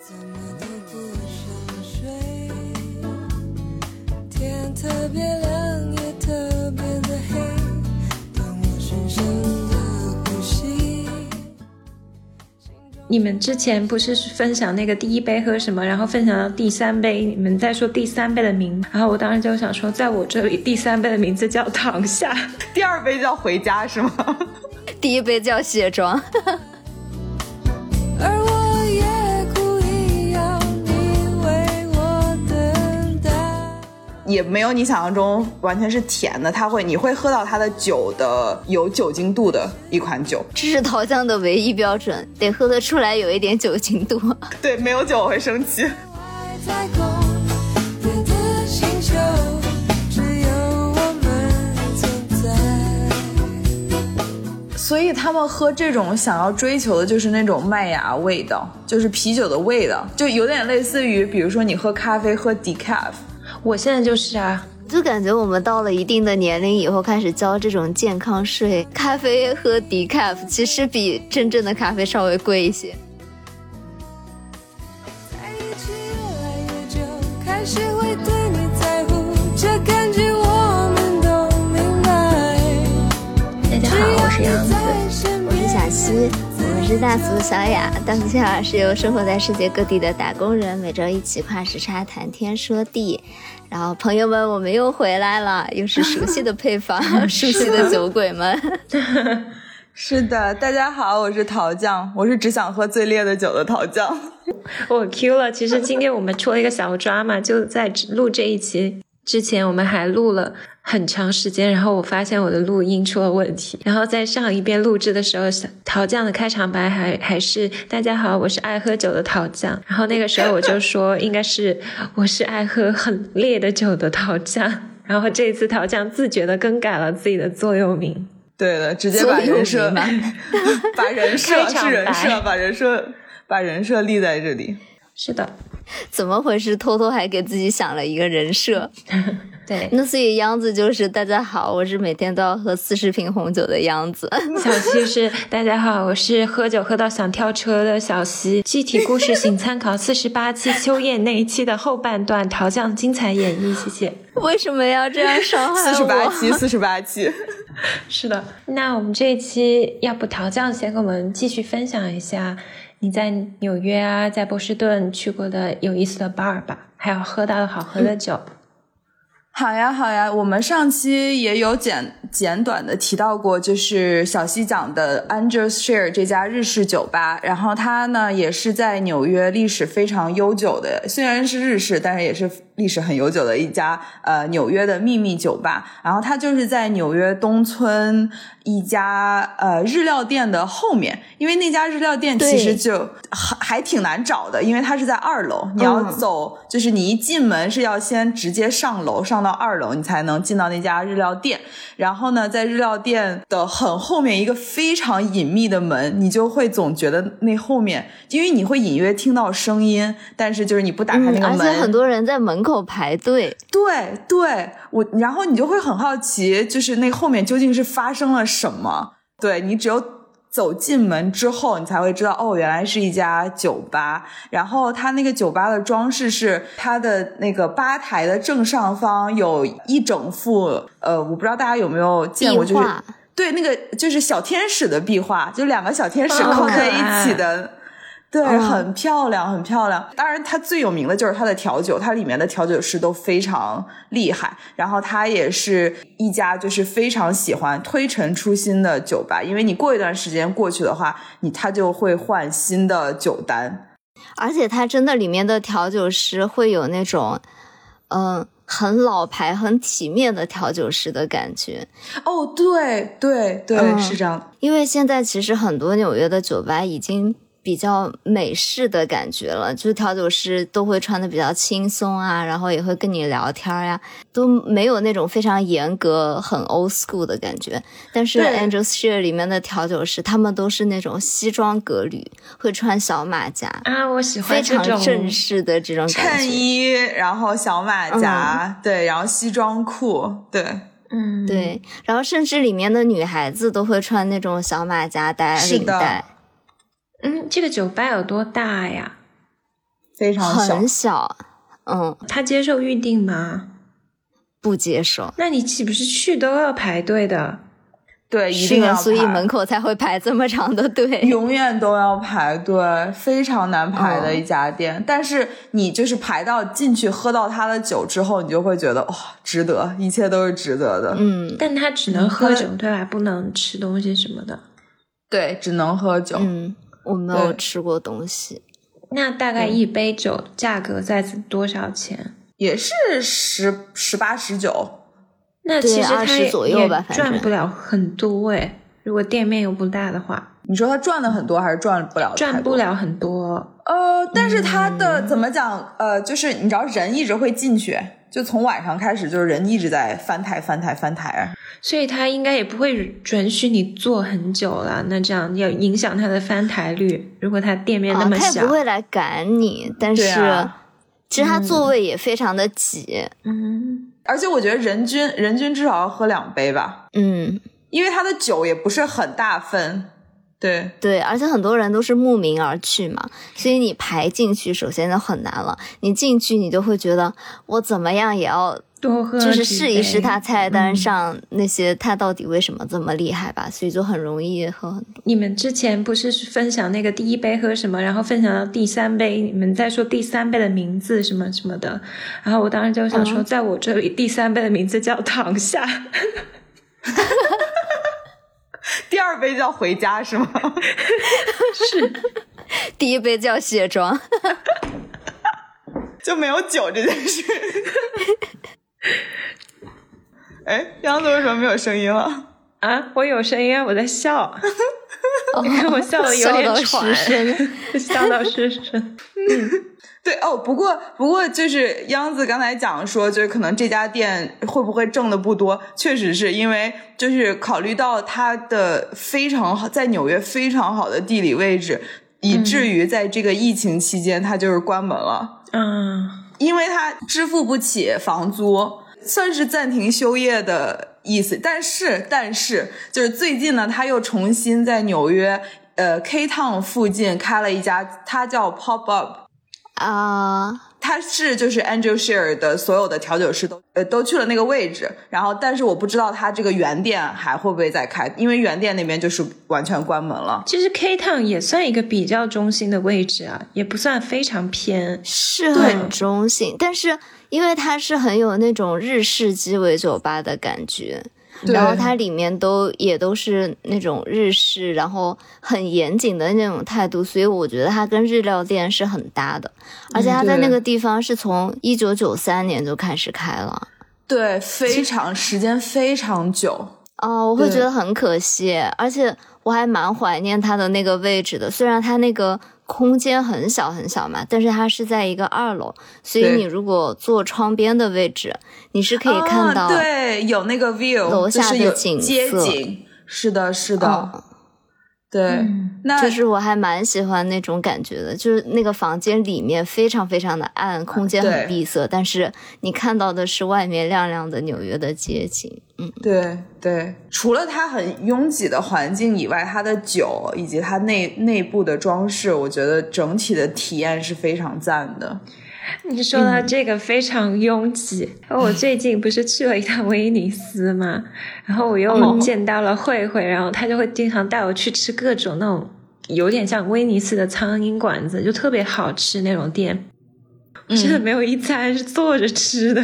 怎么都不想睡，天特别亮也特别的黑，当我深深的呼吸。你们之前不是分享那个第一杯喝什么，然后分享到第三杯，你们在说第三杯的名，然后我当时就想说，在我这里第三杯的名字叫躺下，第二杯叫回家是吗？第一杯叫卸妆，也没有你想象中完全是甜的，它会你会喝到它的酒的有酒精度的一款酒。这是桃酱的唯一标准，得喝得出来有一点酒精度。对，没有酒我会生气。外太空，别的星球，只有我们存在。所以他们喝这种想要追求的就是那种麦芽味道，就是啤酒的味道，就有点类似于，比如说你喝咖啡喝 decaf，我现在就是啊，就感觉我们到了一定的年龄以后，开始交这种健康税。咖啡喝 decaf 其实比真正的咖啡稍微贵一些。在一起越来越久，开始会对你在乎，这感觉我们都明白。大家好，我是杨子。我是小溪，是大俗小雅。大俗小雅是由生活在世界各地的打工人每周一起跨时差谈天说地。然后朋友们，我们又回来了，又是熟悉的配方，熟悉的酒鬼们。是的，大家好，我是桃酱，我是只想喝最烈的酒的桃酱。我 Q 了。其实今天我们出了一个小抓嘛，就在录这一期之前，我们还录了很长时间，然后我发现我的录音出了问题，然后在上一遍录制的时候，桃酱的开场白还还是大家好，我是爱喝酒的桃酱，然后那个时候我就说应该是我是爱喝很烈的酒的桃酱，然后这一次桃酱自觉的更改了自己的座右铭。对的，直接把人设 把人设是人设，把人设把人设立在这里。是的，怎么回事？偷偷还给自己想了一个人设。对，那所以央子就是大家好，我是每天都要喝四十瓶红酒的央子。小溪是大家好，我是喝酒喝到想跳车的小溪。具体故事请参考四十八期秋叶那一期的后半段桃酱精彩演绎，谢谢。为什么要这样伤害我？四十八期，四十八期。是的，那我们这一期要不桃酱先跟我们继续分享一下你在纽约啊，在波士顿去过的有意思的 bar 吧，还有喝到的好喝的酒。好呀，好呀，我们上期也有简简短的提到过，就是小西讲的 Angel's Share 这家日式酒吧，然后它呢也是在纽约历史非常悠久的，虽然是日式，但是也是历史很悠久的一家呃纽约的秘密酒吧。然后它就是在纽约东村一家呃日料店的后面，因为那家日料店其实就还还挺难找的，因为它是在二楼，你要嗯。走，就是你一进门是要先直接上楼，上到二楼，你才能进到那家日料店。然后呢，在日料店的很后面一个非常隐秘的门，你就会总觉得那后面，因为你会隐约听到声音，但是就是你不打开那嗯，个门，而且很多人在门口排队。对对，我然后你就会很好奇，就是那后面究竟是发生了什么？对你只有走进门之后，你才会知道哦，原来是一家酒吧。然后它那个酒吧的装饰是它的那个吧台的正上方有一整幅，呃，我不知道大家有没有见过，就是对那个就是小天使的壁画，就两个小天使哦靠在一起的。对，嗯很漂亮，很漂亮。当然，它最有名的就是它的调酒，它里面的调酒师都非常厉害。然后，它也是一家就是非常喜欢推陈出新的酒吧，因为你过一段时间过去的话，你它就会换新的酒单。而且它真的里面的调酒师会有那种，嗯、很老牌、很体面的调酒师的感觉。哦，对对对，嗯是这样。因为现在其实很多纽约的酒吧已经比较美式的感觉了，就是调酒师都会穿的比较轻松啊，然后也会跟你聊天呀、都没有那种非常严格、很 old school 的感觉。但是对 Angel's Share 里面的调酒师，他们都是那种西装革履，会穿小马甲，啊，我喜欢这种常正式的这种。衬衣，然后小马甲，对，然后西装裤，对，嗯，对，然后甚至里面的女孩子都会穿那种小马甲带领带。嗯，这个酒吧有多大呀？非常小很。小，嗯，他接受预定吗？不接受。那你岂不是去都要排队的？对，一定要所以门口才会排这么长的队。永远都要排队，非常难排的嗯一家店。但是你就是排到进去喝到他的酒之后，你就会觉得哇、值得，一切都是值得的。嗯但他只能喝酒，对吧？不能吃东西什么的。对，只能喝酒。嗯，我没有吃过东西。那大概一杯酒价格在多少钱？也是十十八十九，那其实他20也左右吧反正赚不了很多哎。如果店面又不大的话，你说他赚的很多还是赚不了？赚不。了很多。呃，但是他的、嗯怎么讲？呃，就是你知道人一直会进去，就从晚上开始，就是人一直在翻台翻台翻台。所以他应该也不会准许你坐很久了，那这样要影响他的翻台率。如果他店面那啊，么小，他也不会来赶你，但是、啊其实他座位也非常的挤。嗯，而且我觉得人均人均至少要喝两杯吧，嗯，因为他的酒也不是很大份。对，对，而且很多人都是慕名而去嘛，所以你排进去首先就很难了。你进去你就会觉得我怎么样也要多喝就是试一试他菜单嗯。上那些他到底为什么这么厉害吧，所以就很容易喝很多。你们之前不是分享那个第一杯喝什么，然后分享到第三杯，你们在说第三杯的名字什么什么的，然后我当时就想说，嗯。在我这里第三杯的名字叫躺下，第二杯叫回家是吗？是第一杯叫卸妆，就没有酒这件事。哎，杨子为什么没有声音了？啊，我有声音啊，我在笑，你看我笑的有点喘。笑到失声。对哦，不过不过就是央子刚才讲说，就是可能这家店会不会挣的不多，确实是因为就是考虑到它的非常好，在纽约非常好的地理位置，以至于在这个疫情期间它就是关门了。嗯，因为它支付不起房租，算是暂停休业的意思。但是，但是，就是最近呢，他又重新在纽约呃 K Town 附近开了一家，它叫 Pop Up。啊，他是就是 Angel Share 的所有的调酒师都呃都去了那个位置，然后但是我不知道他这个原店还会不会再开，因为原店那边就是完全关门了。其实 K Town 也算一个比较中心的位置啊，也不算非常偏。是很中性，但是因为它是很有那种日式鸡尾酒吧的感觉，对然后它里面都也都是那种日式，然后很严谨的那种态度，所以我觉得它跟日料店是很搭的。而且它在那个地方是从一九九三年就开始开了。对，非常时间非常久。哦，我会觉得很可惜，而且我还蛮怀念它的那个位置的。虽然它那个空间很小很小嘛，但是它是在一个二楼，所以你如果坐窗边的位置，你是可以看到。啊、对，有那个 view，楼下的景街色景。是的，是的，嗯对。嗯那就是我还蛮喜欢那种感觉的，就是那个房间里面非常非常的暗，空间很闭塞，但是你看到的是外面亮亮的纽约的街景。嗯，对对，除了它很拥挤的环境以外，它的酒以及它内内部的装饰，我觉得整体的体验是非常赞的。你说到这个非常拥挤，嗯我最近不是去了一趟威尼斯嘛，然后我又见到了慧慧，然后她就会经常带我去吃各种那种有点像威尼斯的苍蝇馆子，就特别好吃那种店，真的没有一餐是坐着吃的。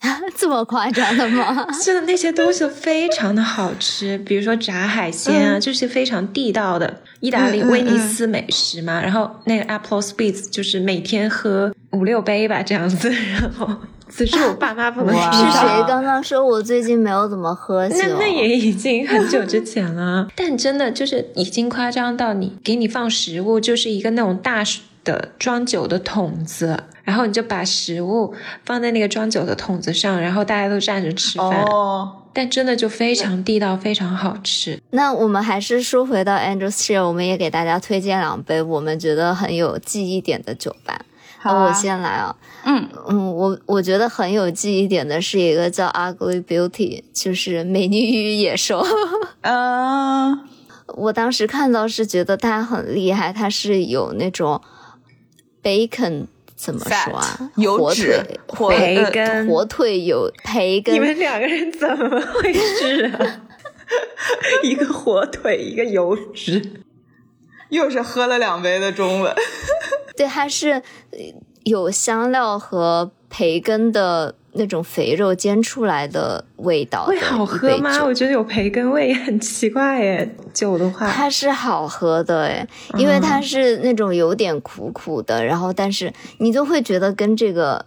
这么夸张的吗？真的那些东西非常的好吃，比如说炸海鲜啊，就是非常地道的意大利威尼斯美食嘛。然后那个 Apple Spritz 就是每天喝五六杯吧这样子，然后此处我爸妈不能是。谁刚刚说我最近没有怎么喝酒？那那也已经很久之前了，但真的就是已经夸张到你给你放食物，就是一个那种大的装酒的桶子，然后你就把食物放在那个装酒的桶子上，然后大家都站着吃饭。哦，但真的就非常地道，非常好吃。那我们还是说回到 Andrews Share，我们也给大家推荐两杯我们觉得很有记忆点的酒吧。好啊我先来啊，嗯嗯，我我觉得很有记忆点的是一个叫 Ugly Beauty，就是美女与野兽。嗯 我当时看到是觉得它很厉害，它是有那种 bacon 怎么说啊火腿、火培呃根，火腿有培根你，们两个人怎么回事啊？一个火腿，一个油脂。又是喝了两杯的中文。对，它是呃有香料和培根的那种肥肉煎出来的味道的会好喝吗？我觉得有培根味很奇怪耶。酒的话，它是好喝的诶，因为它是那种有点苦苦的，然后但是你就会觉得跟这个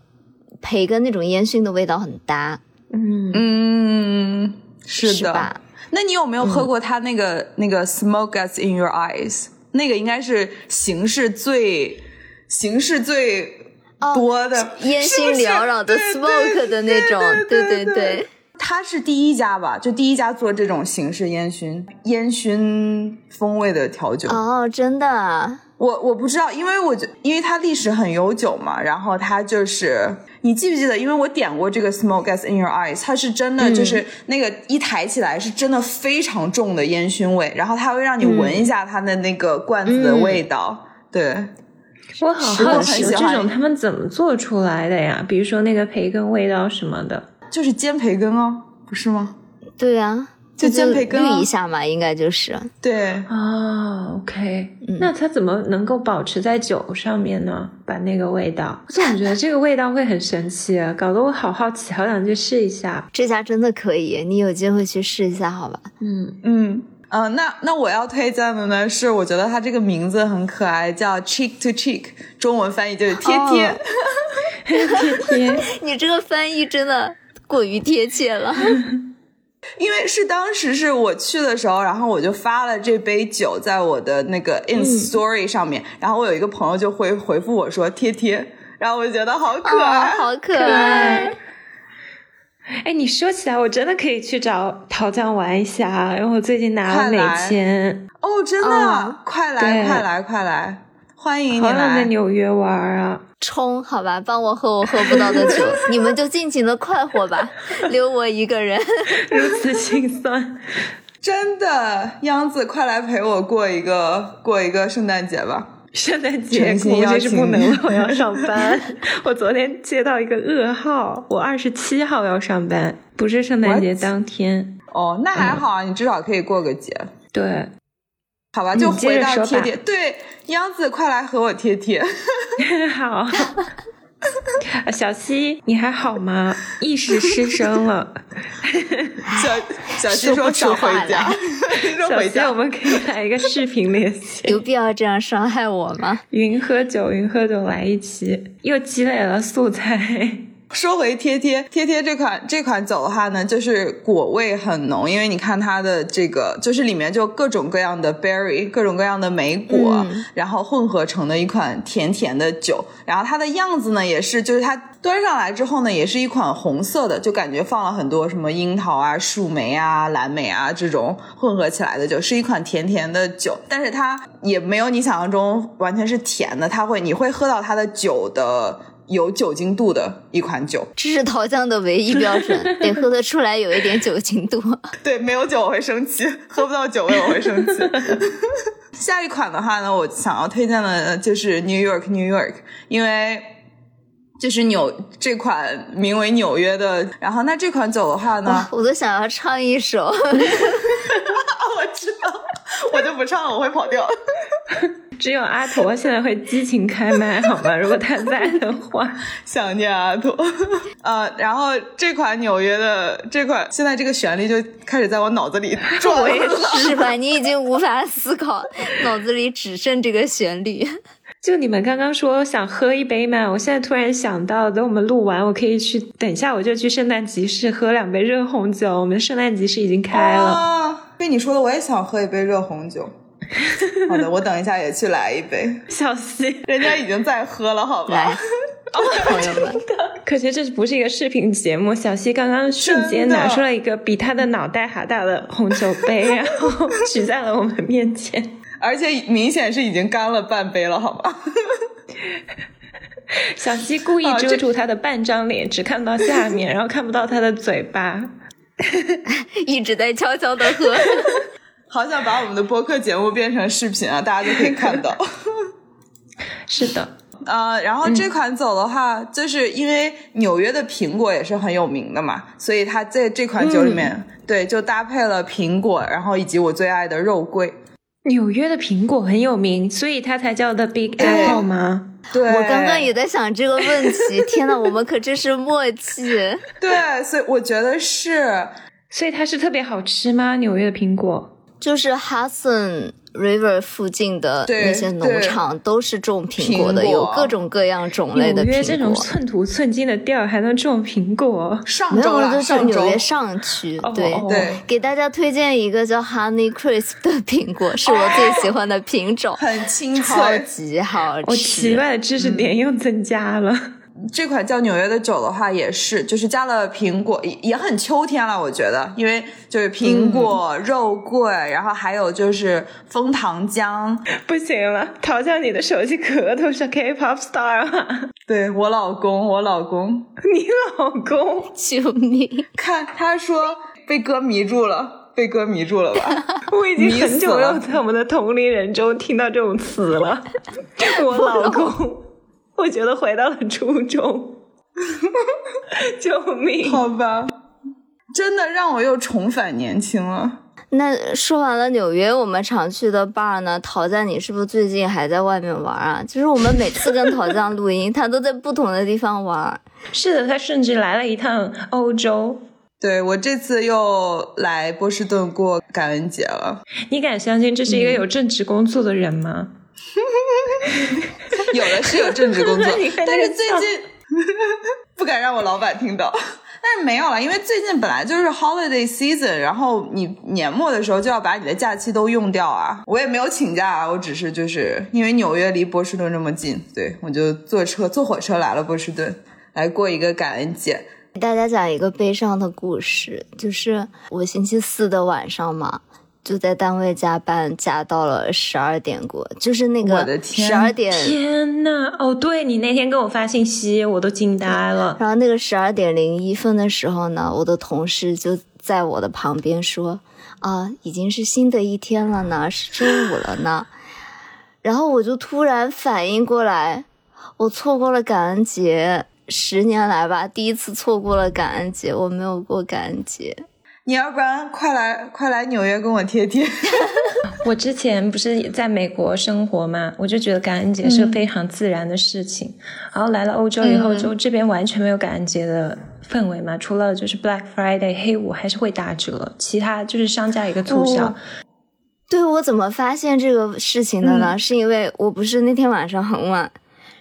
培根那种烟熏的味道很搭，嗯，嗯，是的。是吧？那你有没有喝过它那个、那个 Smoke Us in Your Eyes？那个应该是形式最形式最多的、烟熏缭绕的 smoke 的那种，对对对对。它是第一家吧？就第一家做这种形式烟熏烟熏风味的调酒。哦，真的啊，我我不知道，因为我觉因为它历史很悠久嘛，然后它就是你记不记得？因为我点过这个 Smoke Us in Your Eyes，它是真的就是那个一抬起来是真的非常重的烟熏味，然后它会让你闻一下它的那个罐子的味道。对，我好好奇，这种他们怎么做出来的呀？比如说那个培根味道什么的。就是煎培根哦，不是吗？对啊，就煎培根啊滤一下嘛，应该就是。对，啊，OK，、那它怎么能够保持在酒上面呢？把那个味道，我总觉得这个味道会很神奇，啊搞得我好好奇，好想去试一下。这家真的可以，你有机会去试一下，好吧？嗯，嗯。嗯、那那我要推荐的呢是，我觉得它这个名字很可爱，叫 Cheek to Cheek，中文翻译就是贴贴。哦贴 贴，你这个翻译真的过于贴切了。因为是当时是我去的时候，然后我就发了这杯酒在我的那个 ins story 上面，然后我有一个朋友就回回复我说贴贴，然后我就觉得好可哦，爱。好可爱！哎，你说起来，我真的可以去找桃酱玩一下，因为我最近拿了美签，哦，真的，哦快来快来快来，欢迎你好想在。纽约玩啊！冲，好吧，帮我喝我喝不到的酒，你们就尽情的快活吧，留我一个人。如此心酸。真的，央子，快来陪我过一个过一个圣诞节吧。圣诞节估计是不能了，我要上班。我昨天接到一个噩耗，我二十七号要上班，不是圣诞节当天。哦，那还好啊，你至少可以过个节。对，好吧，就回到贴贴。对，央子，快来和我贴贴。好。小西，你还好吗？意识失声了。小小西说想回家 回家我。们可以来一个视频连线。有必要这样伤害我吗？云喝酒，云喝酒来一期，又积累了素材。说回贴贴贴贴这款这款酒的话呢，就是果味很浓，因为你看它的这个，就是里面就各种各样的 berry，各种各样的莓果，嗯然后混合成的一款甜甜的酒。然后它的样子呢，也是就是它端上来之后呢，也是一款红色的，就感觉放了很多什么樱桃啊、树莓啊、蓝莓啊这种混合起来的酒，是一款甜甜的酒，但是它也没有你想象中完全是甜的，它会你会喝到它的酒的。有酒精度的一款酒，这是桃酱的唯一标准，得喝得出来有一点酒精度。对，没有酒我会生气，喝不到酒味我会生气。下一款的话呢，我想要推荐的就是 New York New York，因为就是纽这款名为纽约的，然后那这款酒的话呢，我都想要唱一首。我知道，我就不唱了，我会跑调。只有阿驼现在会激情开麦，好吗？如果他在的话，想念阿驼，呃，然后这款纽约的这款，现在这个旋律就开始在我脑子里转我也了。是吧？你已经无法思考，脑子里只剩这个旋律。就你们刚刚说想喝一杯嘛，我现在突然想到，等我们录完，我可以去，等一下我就去圣诞集市喝两杯热红酒。我们圣诞集市已经开了，啊，被你说的，我也想喝一杯热红酒。好的，我等一下也去来一杯。小西。人家已经在喝了，好来吧？，朋友们，可惜这不是一个视频节目，小西刚刚瞬间拿出了一个比他的脑袋还大的红酒杯，然后举在了我们面前。而且明显是已经干了半杯了，好吧？小西故意遮住他的半张脸，只看到下面，然后看不到他的嘴巴。一直在悄悄的喝。好想把我们的播客节目变成视频啊，大家就可以看到。是的，呃，然后这款酒的话，就是因为纽约的苹果也是很有名的嘛，所以它在这款酒里面，对，就搭配了苹果，然后以及我最爱的肉桂。纽约的苹果很有名，所以它才叫 The Big Apple 吗？对，我刚刚也在想这个问题。天呐，我们可真是默契。对，所以我觉得是，所以它是特别好吃吗？纽约的苹果就是 Hudson River 附近的那些农场都是种苹果的，有各种各样种类的苹果。纽约这种寸土寸金的地儿还能种苹果？上周就是纽约上区。对对，给大家推荐一个叫 Honey Crisp 的苹果，是我最喜欢的品种，很清脆，超级好吃。我奇怪的知识点又增加了。这款叫纽约的酒的话，也是就是加了苹果，也也很秋天了，我觉得，因为就是苹果、肉桂，然后还有就是枫糖浆。不行了，陶酱，你的手机壳都是 K-pop star 了！对我老公，我老公，你老公，救命！看他说被歌迷住了，被歌迷住了吧？我已经很久没有在我们的同龄人中听到这种词了。我老公。我觉得回到了初中，救命！好吧，真的让我又重返年轻了。那说完了纽约，我们常去的 bar 呢？陶酱，你是不是最近还在外面玩啊？就是我们每次跟陶酱录音，他都在不同的地方玩。是的，他甚至来了一趟欧洲。对我这次又来波士顿过感恩节了。你敢相信这是一个有正职工作的人吗？有的是有政治工作，但是最近 不敢让我老板听到。但是没有了，因为最近本来就是 holiday season，然后你年末的时候就要把你的假期都用掉啊。我也没有请假啊，我只是就是因为纽约离波士顿这么近，对我就坐车坐火车来了波士顿，来过一个感恩节。给大家讲一个悲伤的故事，就是我星期四的晚上嘛。就在单位加班，加到了十二点过，就是那个十二点。天呐，哦，对你那天给我发信息，我都惊呆了。然后那个十二点零一分的时候呢，我的同事就在我的旁边说：“啊，已经是新的一天了呢，是周五了呢。”然后我就突然反应过来，我错过了感恩节，十年来吧，第一次错过了感恩节，我没有过感恩节。你要不然快来快来纽约跟我贴贴。我之前不是在美国生活嘛，我就觉得感恩节是个非常自然的事情。然后来了欧洲以后，就这边完全没有感恩节的氛围嘛，除了就是 Black Friday 黑五还是会打折，其他就是商家一个促销。对我怎么发现这个事情的呢？是因为我不是那天晚上很晚，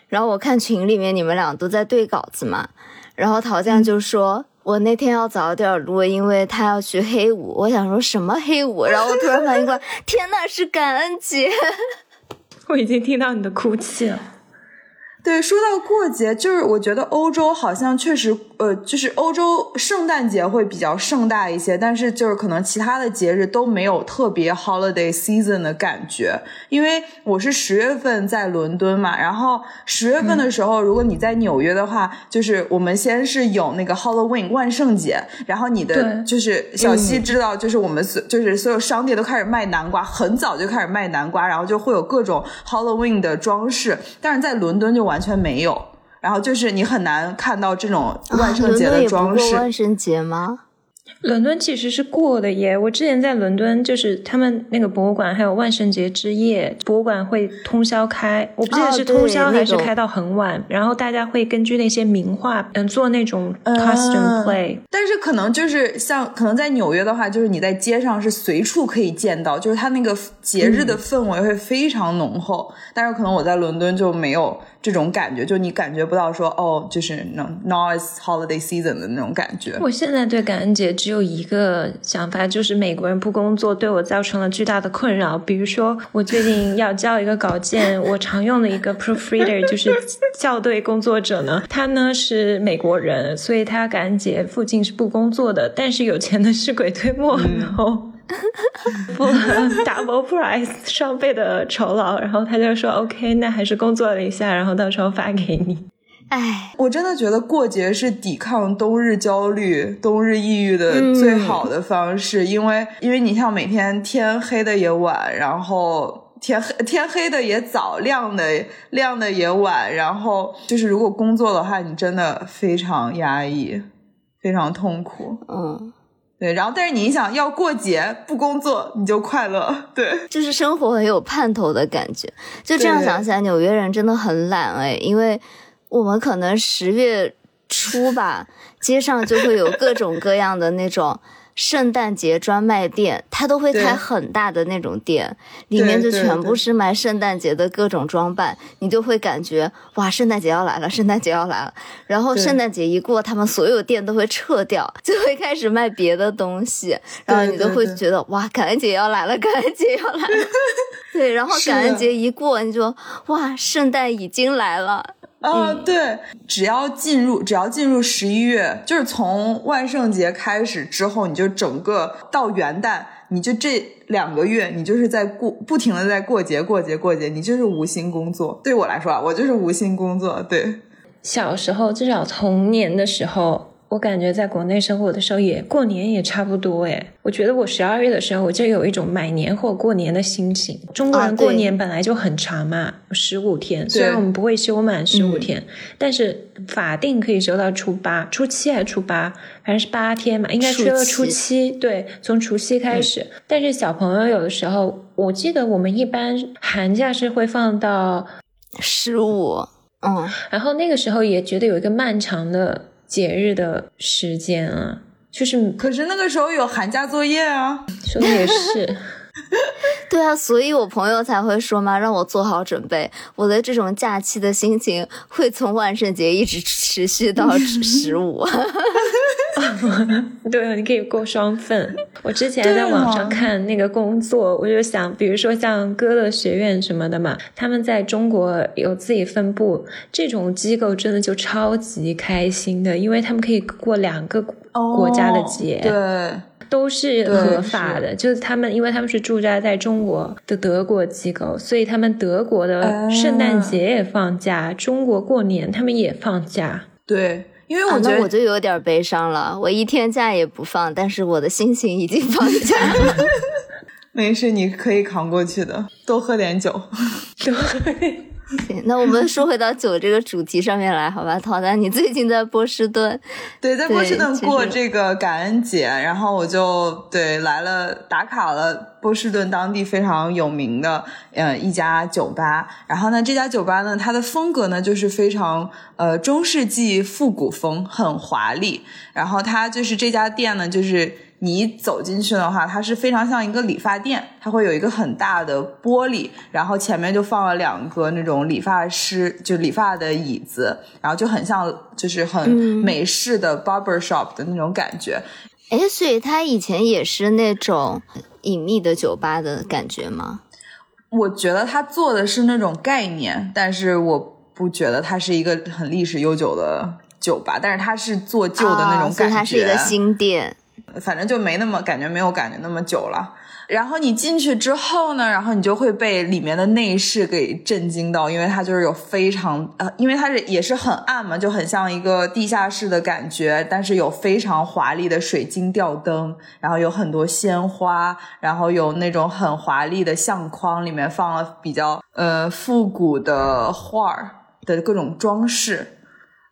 然后我看群里面你们俩都在对稿子嘛，然后陶酱就说。我那天要早点录，因为他要去黑五。我想说什么黑五，然后我突然反应过来，天呐，是感恩节！我已经听到你的哭泣了。对，说到过节，就是我觉得欧洲好像确实，呃，就是欧洲圣诞节会比较盛大一些，但是就是可能其他的节日都没有特别 holiday season 的感觉。因为我是十月份在伦敦嘛，然后十月份的时候，如果你在纽约的话，就是我们先是有那个 Halloween 万圣节，然后你的就是小西知道，就是我们所就是所有商店都开始卖南瓜，很早就开始卖南瓜，然后就会有各种 Halloween 的装饰，但是在伦敦就。完全没有，然后就是你很难看到这种万圣节的装饰。万圣节吗？伦敦其实是过的耶，我之前在伦敦，就是他们那个博物馆还有万圣节之夜，博物馆会通宵开，我不记得是通宵还是开到很晚，然后大家会根据那些名画，嗯，做那种 costume play。但是可能就是像可能在纽约的话，就是你在街上是随处可以见到，就是它那个节日的氛围会非常浓厚。但是可能我在伦敦就没有。这种感觉，就你感觉不到说哦，就是那 noise holiday season 的那种感觉。我现在对感恩节只有一个想法，就是美国人不工作对我造成了巨大的困扰。比如说，我最近要交一个稿件，我常用的一个 proofreader 就是校对工作者呢，他呢是美国人，所以他感恩节附近是不工作的。但是有钱的是鬼推磨，然后。double price 双倍的酬劳，然后他就说 OK，那还是工作了一下，然后到时候发给你。哎，我真的觉得过节是抵抗冬日焦虑、冬日抑郁的最好的方式，因为因为你像每天天黑的也晚，然后天黑天黑的也早，亮的亮的也晚，然后就是如果工作的话，你真的非常压抑，非常痛苦。嗯，对，然后但是你想要过节不工作你就快乐，对，就是生活很有盼头的感觉。就这样想起来，纽约人真的很懒哎，因为我们可能十月初吧，街上就会有各种各样的那种。圣诞节专卖店，它都会开很大的那种店，里面就全部是卖圣诞节的各种装扮，你就会感觉哇，圣诞节要来了，圣诞节要来了。然后圣诞节一过，他们所有店都会撤掉，就会开始卖别的东西，然后你都会觉得哇，感恩节要来了，感恩节要来了。对，然后感恩节一过，你就哇，圣诞已经来了。啊，对，只要进入只要进入十一月，就是从万圣节开始之后，你就整个到元旦，你就这两个月，你就是在过不停的在过节过节过节，你就是无心工作。对我来说啊，我就是无心工作。对，小时候，至少童年的时候，我感觉在国内生活的时候也过年也差不多诶。我觉得我十二月的时候，我就有一种买年货过年的心情。中国人过年本来就很长嘛，十五天，虽然我们不会休满十五天，但是法定可以休到初八、初七还是初八，反正是八天嘛，应该初休到初七七。对，从除夕开始。但是小朋友有的时候，我记得我们一般寒假是会放到十五，嗯，然后那个时候也觉得有一个漫长的节日的时间啊，就是可是那个时候有寒假作业啊。说的也是，对啊，所以我朋友才会说嘛，让我做好准备。我的这种假期的心情会从万圣节一直持续到十五。对，你可以过双份。我之前在网哦上看那个工作，我就想，比如说像歌乐学院什么的嘛，他们在中国有自己分部，这种机构真的就超级开心的，因为他们可以过两个国家的节。对，都是合法的，就是他们，因为他们是驻扎在中国的德国机构，所以他们德国的圣诞节也放假，中国过年他们也放假。对，因为啊，我觉得、那我就有点悲伤了。我一天假也不放，但是我的心情已经放假了。没事，你可以扛过去的，多喝点酒。对，行 那我们说回到酒这个主题上面来，好吧？陶丹，你最近在波士顿，对，在波士顿过这个感恩节，然后我就对来了打卡了波士顿当地非常有名的呃一家酒吧。然后呢，这家酒吧呢，它的风格呢就是非常呃中世纪复古风，很华丽。然后它就是这家店呢，就是你走进去的话，它是非常像一个理发店，它会有一个很大的玻璃，然后前面就放了两个那种理发师就理发的椅子，然后就很像就是很美式的 barber shop 的那种感觉。哎，所以它以前也是那种隐秘的酒吧的感觉吗？我觉得他做的是那种概念，但是我不觉得它是一个很历史悠久的酒吧，但是它是做旧的那种感觉。它是一个新店。反正就没那么感觉，没有感觉那么久了。然后你进去之后呢，然后你就会被里面的内饰给震惊到，因为它就是有非常呃，因为它是也是很暗嘛，就很像一个地下室的感觉，但是有非常华丽的水晶吊灯，然后有很多鲜花，然后有那种很华丽的相框，里面放了比较呃复古的画儿的各种装饰。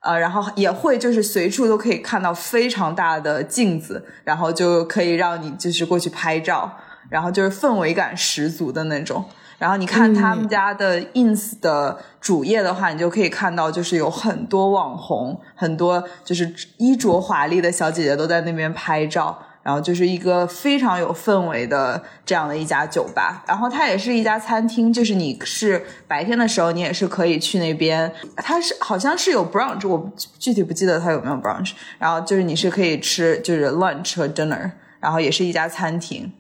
呃，然后也会就是随处都可以看到非常大的镜子，然后就可以让你就是过去拍照，然后就是氛围感十足的那种。然后你看他们家的 ins 的主页的话，你就可以看到就是有很多网红，很多就是衣着华丽的小姐姐都在那边拍照。然后就是一个非常有氛围的这样的一家酒吧，然后它也是一家餐厅，就是你是白天的时候你也是可以去那边，它是好像是有 brunch，我具体不记得它有没有 brunch，然后就是你是可以吃就是 lunch 和 dinner，然后也是一家餐厅。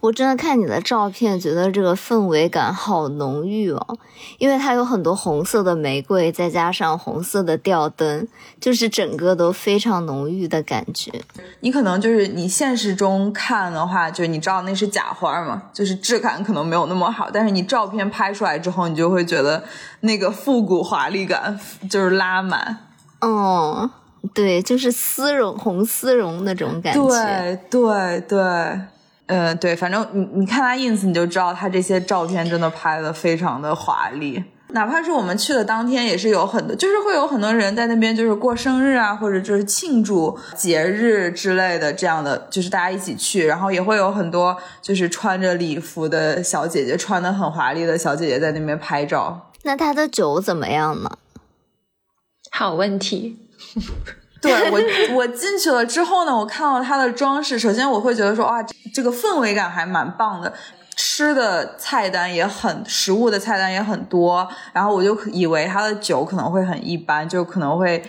我真的看你的照片，觉得这个氛围感好浓郁哦，因为它有很多红色的玫瑰，再加上红色的吊灯，就是整个都非常浓郁的感觉。你可能就是你现实中看的话，就是你知道那是假花嘛，就是质感可能没有那么好，但是你照片拍出来之后，你就会觉得那个复古华丽感就是拉满。哦，对，就是丝绒红丝绒那种感觉。对对对，呃，对，反正你你看他 ins 你就知道他这些照片真的拍的非常的华丽。哪怕是我们去的当天，也是有很多，就是会有很多人在那边，就是过生日啊，或者就是庆祝节日之类的这样的，就是大家一起去，然后也会有很多就是穿着礼服的小姐姐，穿的很华丽的小姐姐在那边拍照。那他的酒怎么样呢？好问题。对我，我进去了之后呢，我看到它的装饰，首先我会觉得说，哇，这个氛围感还蛮棒的，吃的菜单也很，食物的菜单也很多，然后我就以为它的酒可能会很一般，就可能会。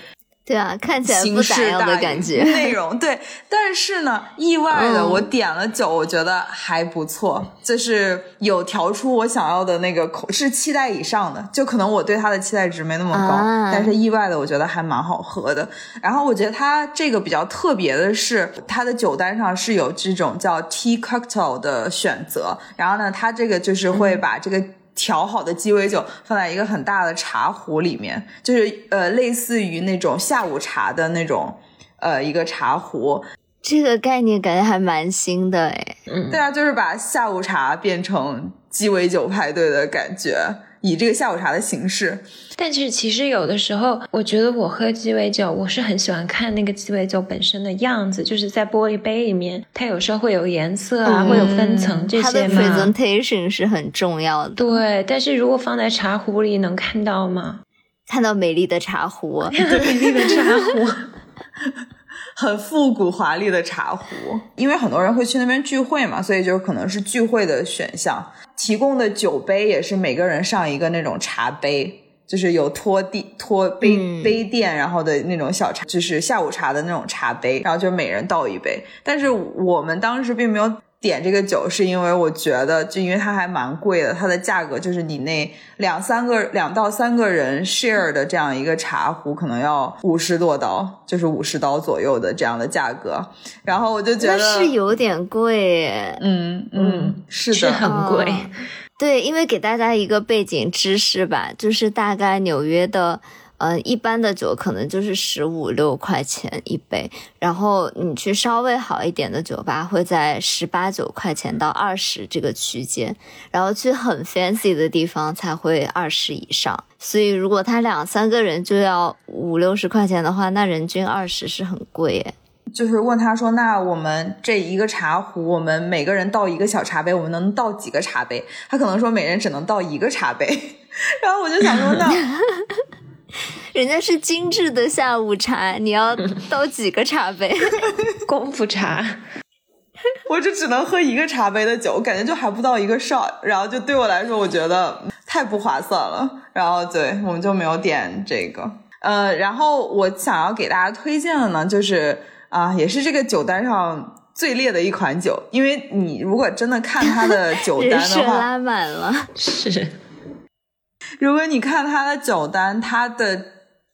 对啊，看起来不咋样的感觉。内容对，但是呢，意外的我点了酒，我觉得还不错，就是有调出我想要的那个口，是期待以上的。就可能我对它的期待值没那么高，但是意外的我觉得还蛮好喝的。然后我觉得它这个比较特别的是，它的酒单上是有这种叫 tea cocktail 的选择。然后呢，它这个就是会把这个。调好的鸡尾酒放在一个很大的茶壶里面，就是呃，类似于那种下午茶的那种，呃，一个茶壶。这个概念感觉还蛮新的哎。嗯，对啊，就是把下午茶变成鸡尾酒派对的感觉。以这个下午茶的形式，但是其实有的时候，我觉得我喝鸡尾酒，我是很喜欢看那个鸡尾酒本身的样子，就是在玻璃杯里面，它有时候会有颜色啊，会有分层这些嘛。它的 presentation 是很重要的。对，但是如果放在茶壶里，能看到吗？看到美丽的茶壶，美丽的茶壶。很复古华丽的茶壶，因为很多人会去那边聚会嘛，所以就可能是聚会的选项。提供的酒杯也是每个人上一个那种茶杯，就是有托地托杯杯垫，然后的那种小茶，就是下午茶的那种茶杯，然后就每人倒一杯。但是我们当时并没有。点这个酒是因为我觉得，就因为它还蛮贵的，它的价格就是你那两三个、两到三个人 share 的这样一个茶壶，可能要五十多刀，就是五十刀左右的这样的价格。然后我就觉得是有点贵，嗯嗯，是的，很贵。对，因为给大家一个背景知识吧，就是大概纽约的。呃，一般的酒可能就是十五六块钱一杯，然后你去稍微好一点的酒吧会在十八九块钱到二十这个区间，然后去很 fancy 的地方才会二十以上。所以如果他两三个人就要五六十块钱的话，那人均二十是很贵耶。就是问他说，那我们这一个茶壶，我们每个人倒一个小茶杯，我们能倒几个茶杯？他可能说每人只能倒一个茶杯，然后我就想说那。人家是精致的下午茶，你要 倒几个茶杯？功夫茶，我就只能喝一个茶杯的酒，感觉就还不到一个 shot，然后就对我来说，我觉得太不划算了。然后对我们就没有点这个。呃，然后我想要给大家推荐的呢，就是啊，也是这个酒单上最烈的一款酒，因为你如果真的看它的酒单的话，拉满了，是。如果你看他的酒单，他的。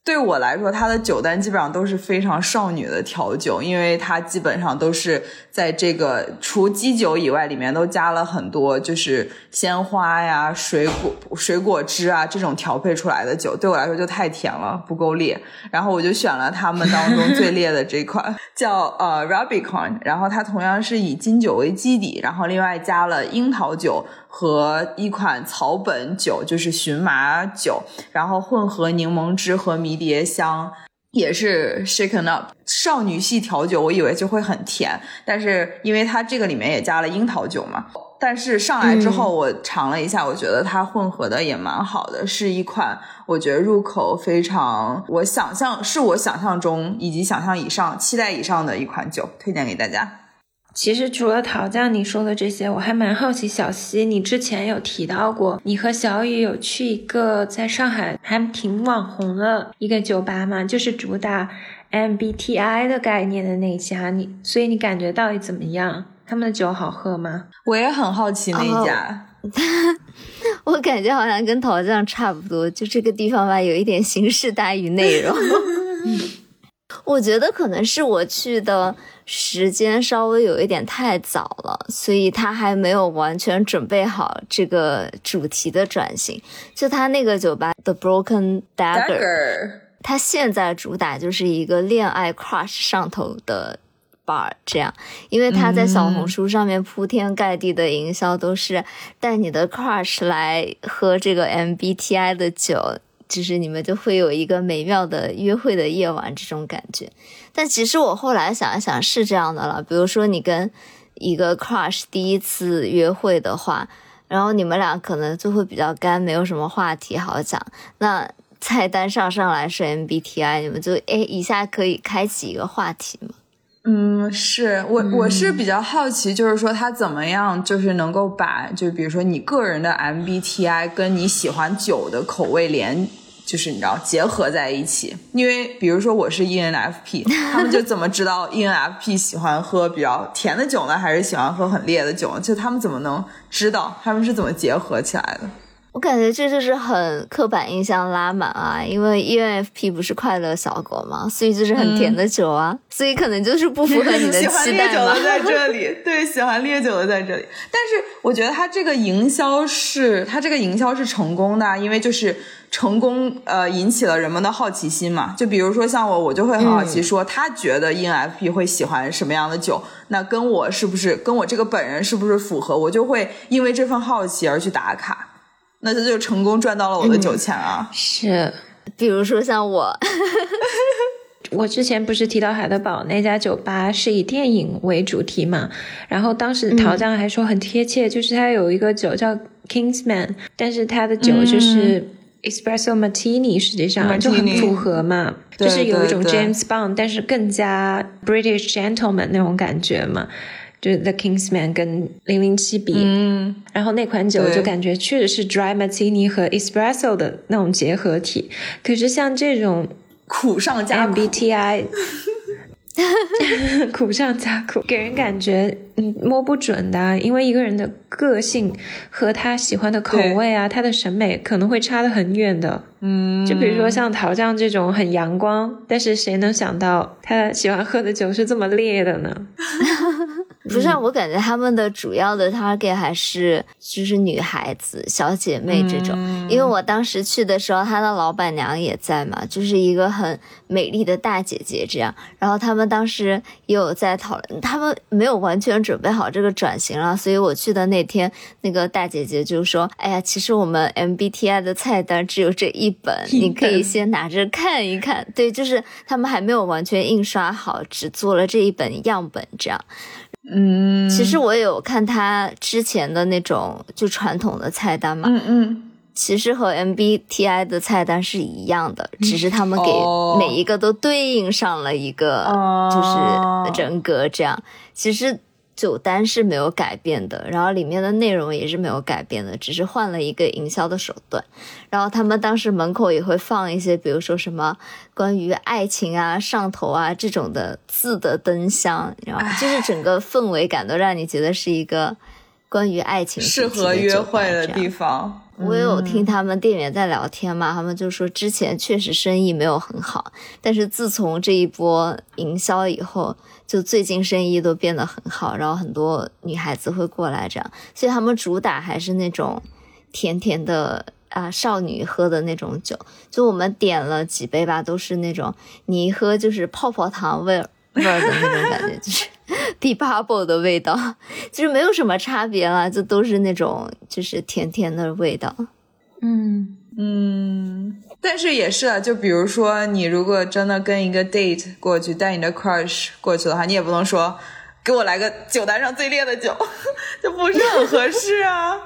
对我来说，它的酒单基本上都是非常少女的调酒，因为它基本上都是在这个除基酒以外，里面都加了很多就是鲜花呀、水果、水果汁啊这种调配出来的酒。对我来说就太甜了，不够烈。然后我就选了他们当中最烈的这款，叫呃 Rubicon。然后它同样是以金酒为基底，然后另外加了樱桃酒。和一款草本酒，就是荨麻酒，然后混合柠檬汁和迷迭香，也是 shaken up 少女系调酒。我以为就会很甜，但是因为它这个里面也加了樱桃酒嘛，但是上来之后我尝了一下，我觉得它混合的也蛮好的，是一款我觉得入口非常，我想象是我想象中以及想象以上期待以上的一款酒，推荐给大家。其实除了桃酱你说的这些，我还蛮好奇小溪，你之前有提到过，你和小雨有去一个在上海还挺网红的一个酒吧嘛，就是主打 MBTI 的概念的那家，你所以你感觉到底怎么样？他们的酒好喝吗？我也很好奇那一家，我感觉好像跟桃酱差不多，就这个地方吧，有一点形式大于内容。我觉得可能是我去的时间稍微有一点太早了，所以他还没有完全准备好这个主题的转型。就他那个酒吧 The Broken Dagger，他现在主打就是一个恋爱 crush 上头的 bar 这样，因为他在小红书上面铺天盖地的营销都是带你的 crush 来喝这个 MBTI 的酒，就是你们就会有一个美妙的约会的夜晚这种感觉。但其实我后来想一想是这样的了，比如说你跟一个 crush 第一次约会的话，然后你们俩可能就会比较干，没有什么话题好讲。那菜单上上来是 MBTI，你们就哎一下可以开启一个话题吗？嗯，是我我是比较好奇，就是说他怎么样，就是能够把，就比如说你个人的 MBTI 跟你喜欢酒的口味连，就是你知道结合在一起。因为比如说我是 ENFP，他们就怎么知道 ENFP 喜欢喝比较甜的酒呢，还是喜欢喝很烈的酒？就他们怎么能知道？他们是怎么结合起来的？我感觉这就是很刻板印象拉满啊，因为 ENFP 不是快乐小狗嘛，所以就是很甜的酒啊，所以可能就是不 符合你的喜欢期待嘛烈酒的。在这 里，对，喜欢烈酒的在这里。但是我觉得他这个营销是，他这个营销是成功的啊，因为就是成功呃引起了人们的好奇心嘛。就比如说像我，我就会很好奇说，他觉得 ENFP 会喜欢什么样的酒，那跟我是不是跟我这个本人是不是符合，我就会因为这份好奇而去打卡。那这就成功赚到了我的酒钱啊！是。比如说像我，我之前不是提到海德堡那家酒吧是以电影为主题嘛，然后当时陶酱还说很贴切，就是它有一个酒叫 Kingsman，但是它的酒就是。Espresso Martini 实际上就很符合嘛，就是有一种 James Bond，但是更加 British gentleman 那种感觉嘛，就是 The Kingsman 跟零零七比，嗯，然后那款酒就感觉确实是 Dry Martini 和 Espresso 的那种结合体，可是像这种苦上加苦。MBTI 苦上加苦，给人感觉嗯摸不准的啊、因为一个人的个性和他喜欢的口味啊，他的审美可能会差得很远的。嗯，就比如说像陶酱这种很阳光，但是谁能想到他喜欢喝的酒是这么烈的呢？不是啊，我感觉他们的主要的 target 还是就是女孩子、小姐妹这种。因为我当时去的时候，他的老板娘也在嘛，就是一个很美丽的大姐姐这样。然后他们当时也有在讨论，他们没有完全准备好这个转型了，所以我去的那天，那个大姐姐就说：“哎呀，其实我们 MBTI 的菜单只有这一本，一你可以先拿着看一看。”对，就是他们还没有完全印刷好，只做了这一本样本这样。嗯，其实我也有看他之前的那种就传统的菜单嘛，嗯嗯，其实和 MBTI 的菜单是一样的，只是他们给哦。每一个都对应上了一个哦。就是人格这样。其实酒单是没有改变的，然后里面的内容也是没有改变的，只是换了一个营销的手段。然后他们当时门口也会放一些，比如说什么关于爱情啊、上头啊这种的字的灯箱，然后就是整个氛围感都让你觉得是一个关于爱情适合约会的地方。我也有听他们店员在聊天嘛，他们就说之前确实生意没有很好，但是自从这一波营销以后，就最近生意都变得很好，然后很多女孩子会过来这样，所以他们主打还是那种甜甜的啊少女喝的那种酒，就我们点了几杯吧，都是那种你一喝就是泡泡糖味味儿的那种感觉，就是 b bubble 的味道，就是没有什么差别了，就都是那种就是甜甜的味道。嗯，嗯，但是也是啊，就比如说你如果真的跟一个 date 过去，带你的 crush 过去的话，你也不能说给我来个酒单上最烈的酒，就不是很合适啊。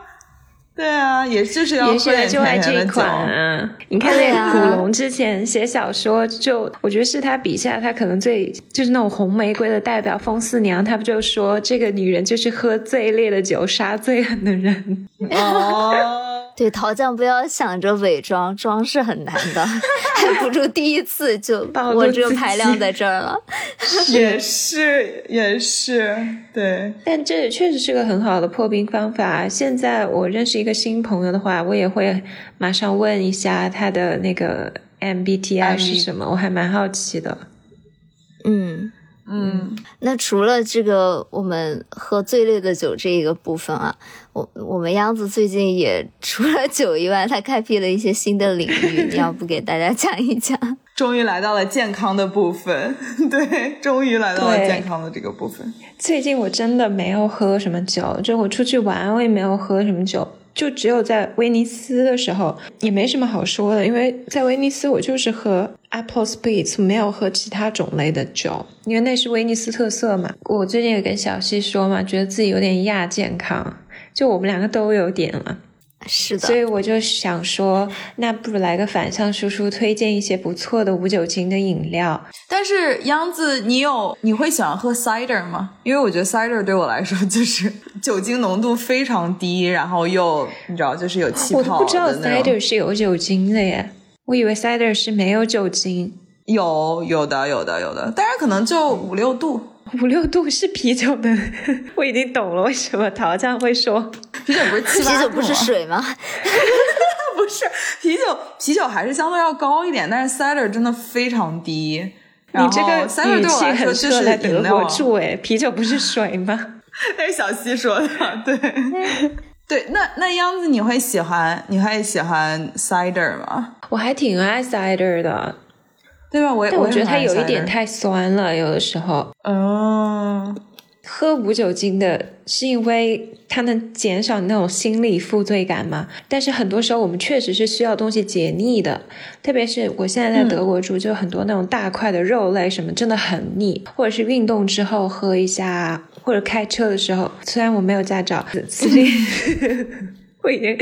对啊，也就是要也许他喝点就爱这一。款啊！你看那个古龙之前写小说就，我觉得是他笔下他可能最就是那种红玫瑰的代表风四娘，他不就说这个女人就是喝最烈的酒杀最狠的人？哦，对，陶酱不要想着伪装，装是很难的，还不如第一次就 暴露我这个自己排量在这儿了。也是也是，对，但这确实是个很好的破冰方法。现在我认识一个新朋友的话，我也会马上问一下他的那个 MBTI 是什么，我还蛮好奇的。嗯，嗯，那除了这个我们喝最烈的酒这一个部分啊，我我们央子最近也除了酒以外，他开辟了一些新的领域，你要不给大家讲一讲？终于来到了健康的部分，对，终于来到了健康的这个部分。最近我真的没有喝什么酒，就我出去玩，我也没有喝什么酒，就只有在威尼斯的时候，也没什么好说的，因为在威尼斯我就是喝 Apple Spritz，没有喝其他种类的酒，因为那是威尼斯特色嘛。我最近也跟小西说嘛，觉得自己有点亚健康，就我们两个都有点了。是的所，以我就想说，那不如来个反向输出，推荐一些不错的无酒精的饮料。但是央子，你有你会喜欢喝 cider 吗？因为我觉得 cider 对我来说就是酒精浓度非常低，然后又你知道就是有气泡我不知道 cider 是有酒精的耶，我以为 cider 是没有酒精。有有的有的有的，当然可能就五六度。五六度是啤酒的，我已经懂了为什么陶酱会说啤酒不是七啤酒不是？水吗？不是啤酒，啤酒还是相对要高一点，但是 cider 真的非常低。你这个 cider 语对我气很来说就是适合在德国住哎，啤酒不是水吗？那是小西说的，对对。那那样子，你会喜欢你会喜欢 cider 吗？我还挺爱 cider 的，对吧？我也但我觉得它有一点太酸了，有的时候。嗯，喝无酒精的是因为它能减少你那种心理负罪感嘛？但是很多时候我们确实是需要东西解腻的，特别是我现在在德国住，就很多那种大块的肉类什么真的很腻，或者是运动之后喝一下，或者开车的时候，虽然我没有驾照，司机。我已经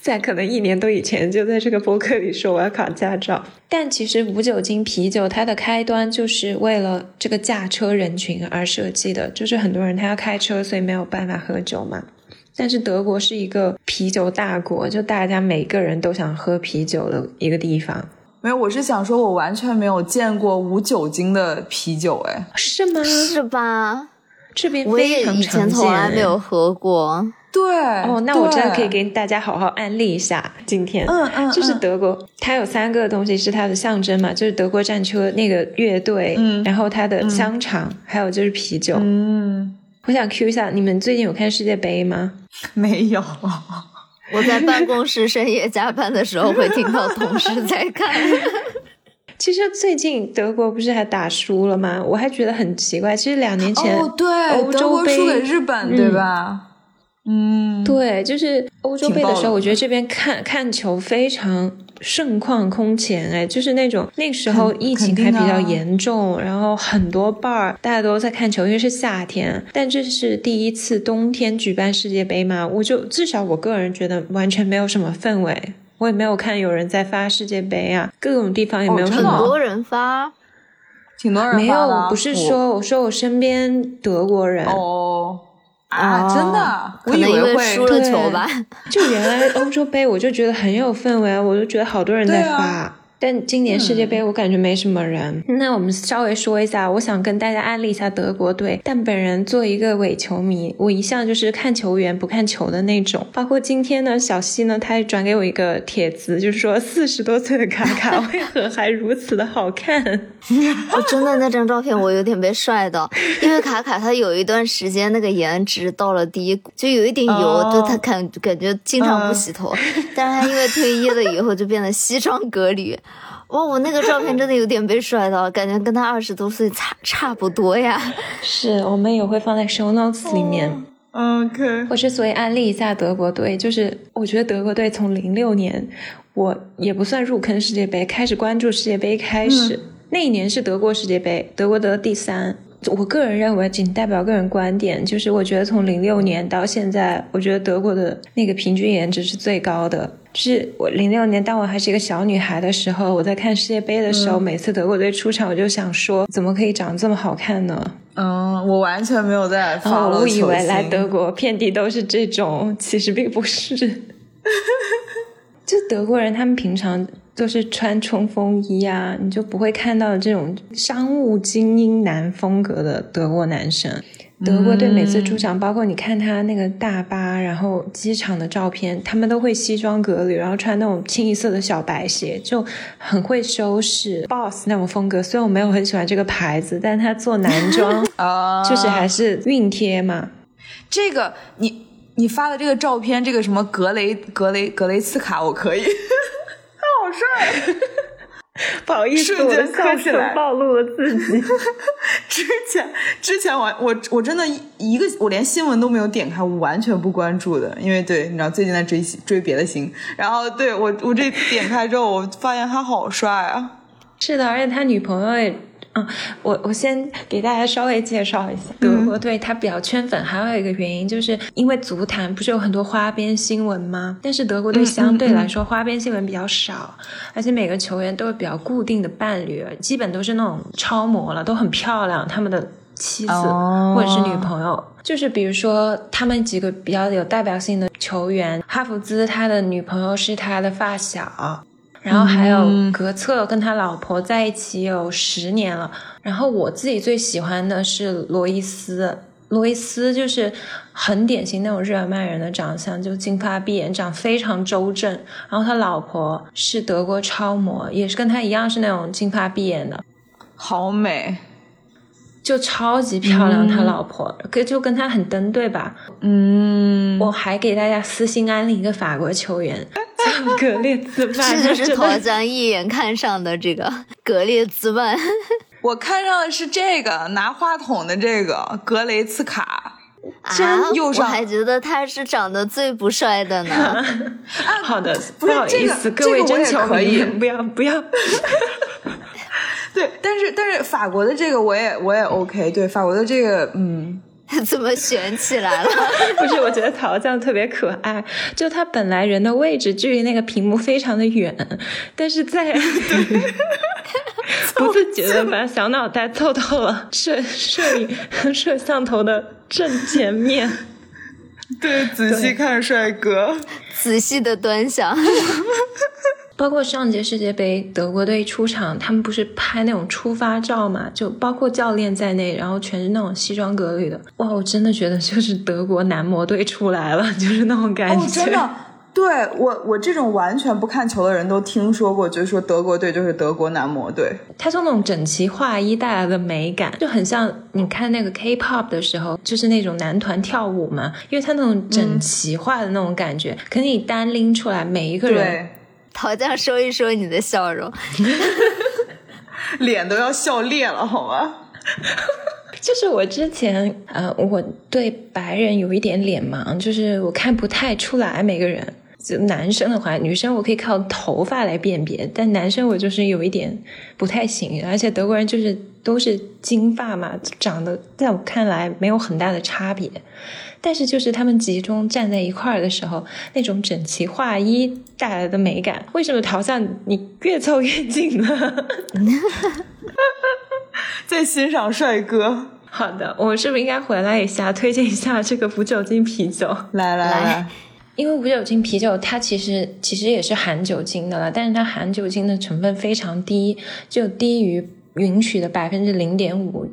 在可能一年多以前就在这个博客里说我要考驾照，但其实无酒精啤酒它的开端就是为了这个驾车人群而设计的，就是很多人他要开车，所以没有办法喝酒嘛。但是德国是一个啤酒大国，就大家每个人都想喝啤酒的一个地方，没有，我是想说，我完全没有见过无酒精的啤酒，哎，是吗？是吧？这边我也以前。从来没有喝过。对，哦，那我真的可以对给大家好好安利一下。今天，嗯嗯就是嗯德国，它有三个东西是它的象征嘛，就是德国战车那个乐队，嗯然后它的香肠，还有就是啤酒。嗯，我想 Q 一下，你们最近有看世界杯吗？没有，我在办公室深夜加班的时候，会听到同事在看。其实最近德国不是还打输了吗？我还觉得很奇怪。其实两年前，哦，对，欧洲德国输杯给日本，嗯对吧？嗯，对，就是欧洲杯的时候，我觉得这边看看球非常盛况空前，哎，就是那种那时候疫情还比较啊严重，然后很多 bar 大家都在看球，因为是夏天，但这是第一次冬天举办世界杯嘛，我就至少我个人觉得完全没有什么氛围。我也没有看有人在发世界杯啊，各种地方也没有。很多人发，挺多人没有不是说我说我身边德国人，哦啊，真的啊，我以可能因为会输了对球吧。就原来欧洲杯我就觉得很有氛围啊，我就觉得好多人在发。但今年世界杯我感觉没什么人。那我们稍微说一下，我想跟大家安利一下德国队。但本人作为一个伪球迷，我一向就是看球员不看球的那种。包括今天呢，小西呢，他也转给我一个帖子，就是说四十多岁的卡卡为何还如此的好看？我真的那张照片，我有点被帅到，因为卡卡他有一段时间那个颜值到了低谷，就有一点油，哦就他感感觉经常不洗头，但是他因为退役了以后就变得西装革履。哇，我那个照片真的有点被帅到，感觉跟他二十多岁差差不多呀。是我们也会放在 show notes 里面。OK，我之所以安利一下德国队，就是我觉得德国队从零六年，我也不算入坑世界杯，开始关注世界杯开始，那一年是德国世界杯，德国得第三。我个人认为，仅代表个人观点，就是我觉得从零六年到现在，我觉得德国的那个平均颜值是最高的。就是我零六年，当我还是一个小女孩的时候，我在看世界杯的时候，每次德国队出场，我就想说，怎么可以长得这么好看呢？嗯，我完全没有在发我误以为来德国遍地都是这种，其实并不是。就德国人，他们平常都是穿冲锋衣啊，你就不会看到这种商务精英男风格的德国男生。德国队每次出场，包括你看他那个大巴，然后机场的照片，他们都会西装革履，然后穿那种清一色的小白鞋，就很会收拾，boss 那种风格。虽然我没有很喜欢这个牌子，但他做男装 啊，就是还是熨贴嘛。这个你你发的这个照片，这个什么格雷格雷格雷茨卡，我可以，他 好帅。不好意思，瞬间笑磕起来暴露了自己。之前之前我我我真的一个我连新闻都没有点开，我完全不关注的，因为对你知道最近在追追别的星，然后对我我这点开之后，我发现他好帅啊！是的，而且他女朋友也，嗯，我我先给大家稍微介绍一下，德国队他比较圈粉，还有一个原因就是因为足坛不是有很多花边新闻吗？但是德国队相对来说花边新闻比较少，而且每个球员都有比较固定的伴侣，基本都是那种超模了，都很漂亮，他们的妻子、哦或者是女朋友。就是比如说，他们几个比较有代表性的球员，哈弗兹他的女朋友是他的发小，然后还有嗯格策跟他老婆在一起有十年了。然后我自己最喜欢的是罗伊斯，罗伊斯就是很典型那种日耳曼人的长相，就金发碧眼，长非常周正。然后他老婆是德国超模，也是跟他一样是那种金发碧眼的。好美，就超级漂亮，他老婆，跟就跟他很登对吧？嗯，我还给大家私信安利一个法国球员，叫格列兹曼，这就是他真的陶江一眼看上的这个格列兹曼。我看上的是这个拿话筒的这个格雷茨卡，啊，我右上还觉得他是长得最不帅的呢。好的，不好意思，这个各位真球可以迷，不要不要。对，但是但是法国的这个我也我也 OK，对法国的这个嗯。怎么悬起来了？不是，我觉得陶酱特别可爱，就他本来人的位置距离那个屏幕非常的远，但是在 不自觉的把小脑袋凑到了摄摄影摄像头的正前面。对，仔细看帅哥，仔细的端详。包括上届世界杯德国队出场，他们不是拍那种出发照嘛？就包括教练在内，然后全是那种西装革履的。哇，我真的觉得就是德国男模队出来了，就是那种感觉。哦，真的，对我我这种完全不看球的人都听说过，就是说德国队就是德国男模队。他从那种整齐划一带来的美感，就很像你看那个 K-pop 的时候，就是那种男团跳舞嘛，因为他那种整齐化的那种感觉，可你单拎出来每一个人，对，陶酱说一说你的笑容。脸都要笑裂了，好吗？就是我之前呃，我对白人有一点脸盲，就是我看不太出来每个人。就男生的话，女生我可以靠头发来辨别，但男生我就是有一点不太行。而且德国人就是都是金发嘛，长得在我看来没有很大的差别。但是就是他们集中站在一块儿的时候，那种整齐划一带来的美感，为什么陶像你越凑越近了？在欣赏帅哥。好的，我们是不是应该回来一下，推荐一下这个无酒精啤酒？来来来来，因为无酒精啤酒它其实其实也是含酒精的了，但是它含酒精的成分非常低，就低于允许的百分之零点五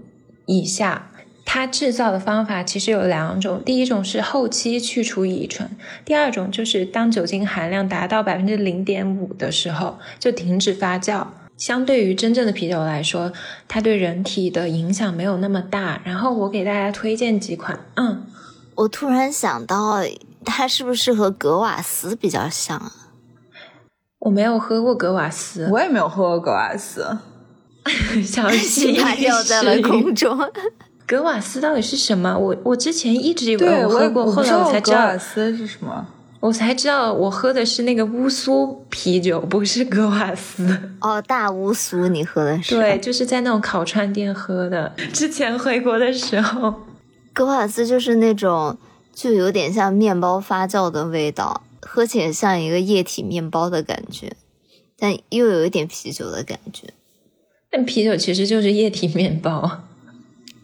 以下。它制造的方法其实有两种，第一种是后期去除乙醇，第二种就是当酒精含量达到百分之零点五的时候就停止发酵。相对于真正的啤酒来说，它对人体的影响没有那么大。然后我给大家推荐几款，嗯，我突然想到，它是不是和格瓦斯比较像啊？我没有喝过格瓦斯，我也没有喝过格瓦斯。小心 它掉在了空中。格瓦斯到底是什么？我我之前一直以为，我喝过，后来我才知道格瓦，斯是什么。我才知道我喝的是那个乌苏啤酒，不是格瓦斯。哦，大乌苏，你喝的是？对，，就是在那种烤串店喝的。之前回国的时候，格瓦斯就是那种就有点像面包发酵的味道，喝起来像一个液体面包的感觉，但又有一点啤酒的感觉但啤酒其实就是液体面包。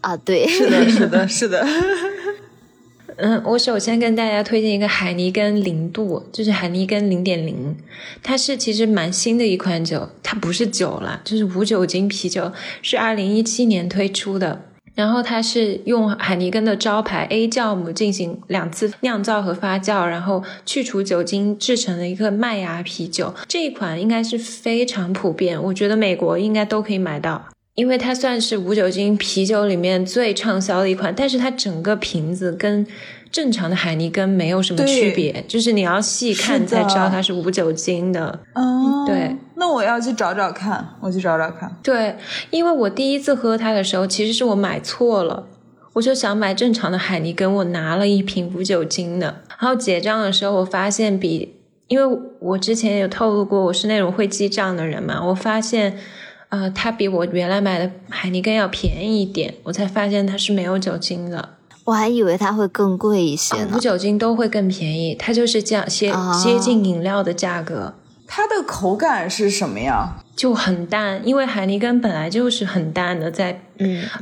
啊。对，是的，是的，是的。嗯，我首先跟大家推荐一个海尼根零度，就是海尼根零点零，它是其实蛮新的一款酒，它不是酒了，就是无酒精啤酒，是二零一七年推出的。然后它是用海尼根的招牌 A 酵母进行两次酿造和发酵，然后去除酒精制成的一个麦芽啤酒。这一款应该是非常普遍，我觉得美国应该都可以买到。因为它算是无酒精啤酒里面最畅销的一款，但是它整个瓶子跟正常的海尼根没有什么区别，就是你要细看才知道它是无酒精的。哦，对，那我要去找找看，我去找找看。对，因为我第一次喝它的时候，其实是我买错了，我就想买正常的海尼根，我拿了一瓶无酒精的，然后结账的时候，我发现比，因为我之前有透露过我是那种会记账的人嘛，我发现，呃，它比我原来买的海尼根要便宜一点，我才发现它是没有酒精的，我还以为它会更贵一些呢无。酒精都会更便宜，它就是这样接啊接近饮料的价格。它的口感是什么呀？就很淡，因为海尼根本来就是很淡的，在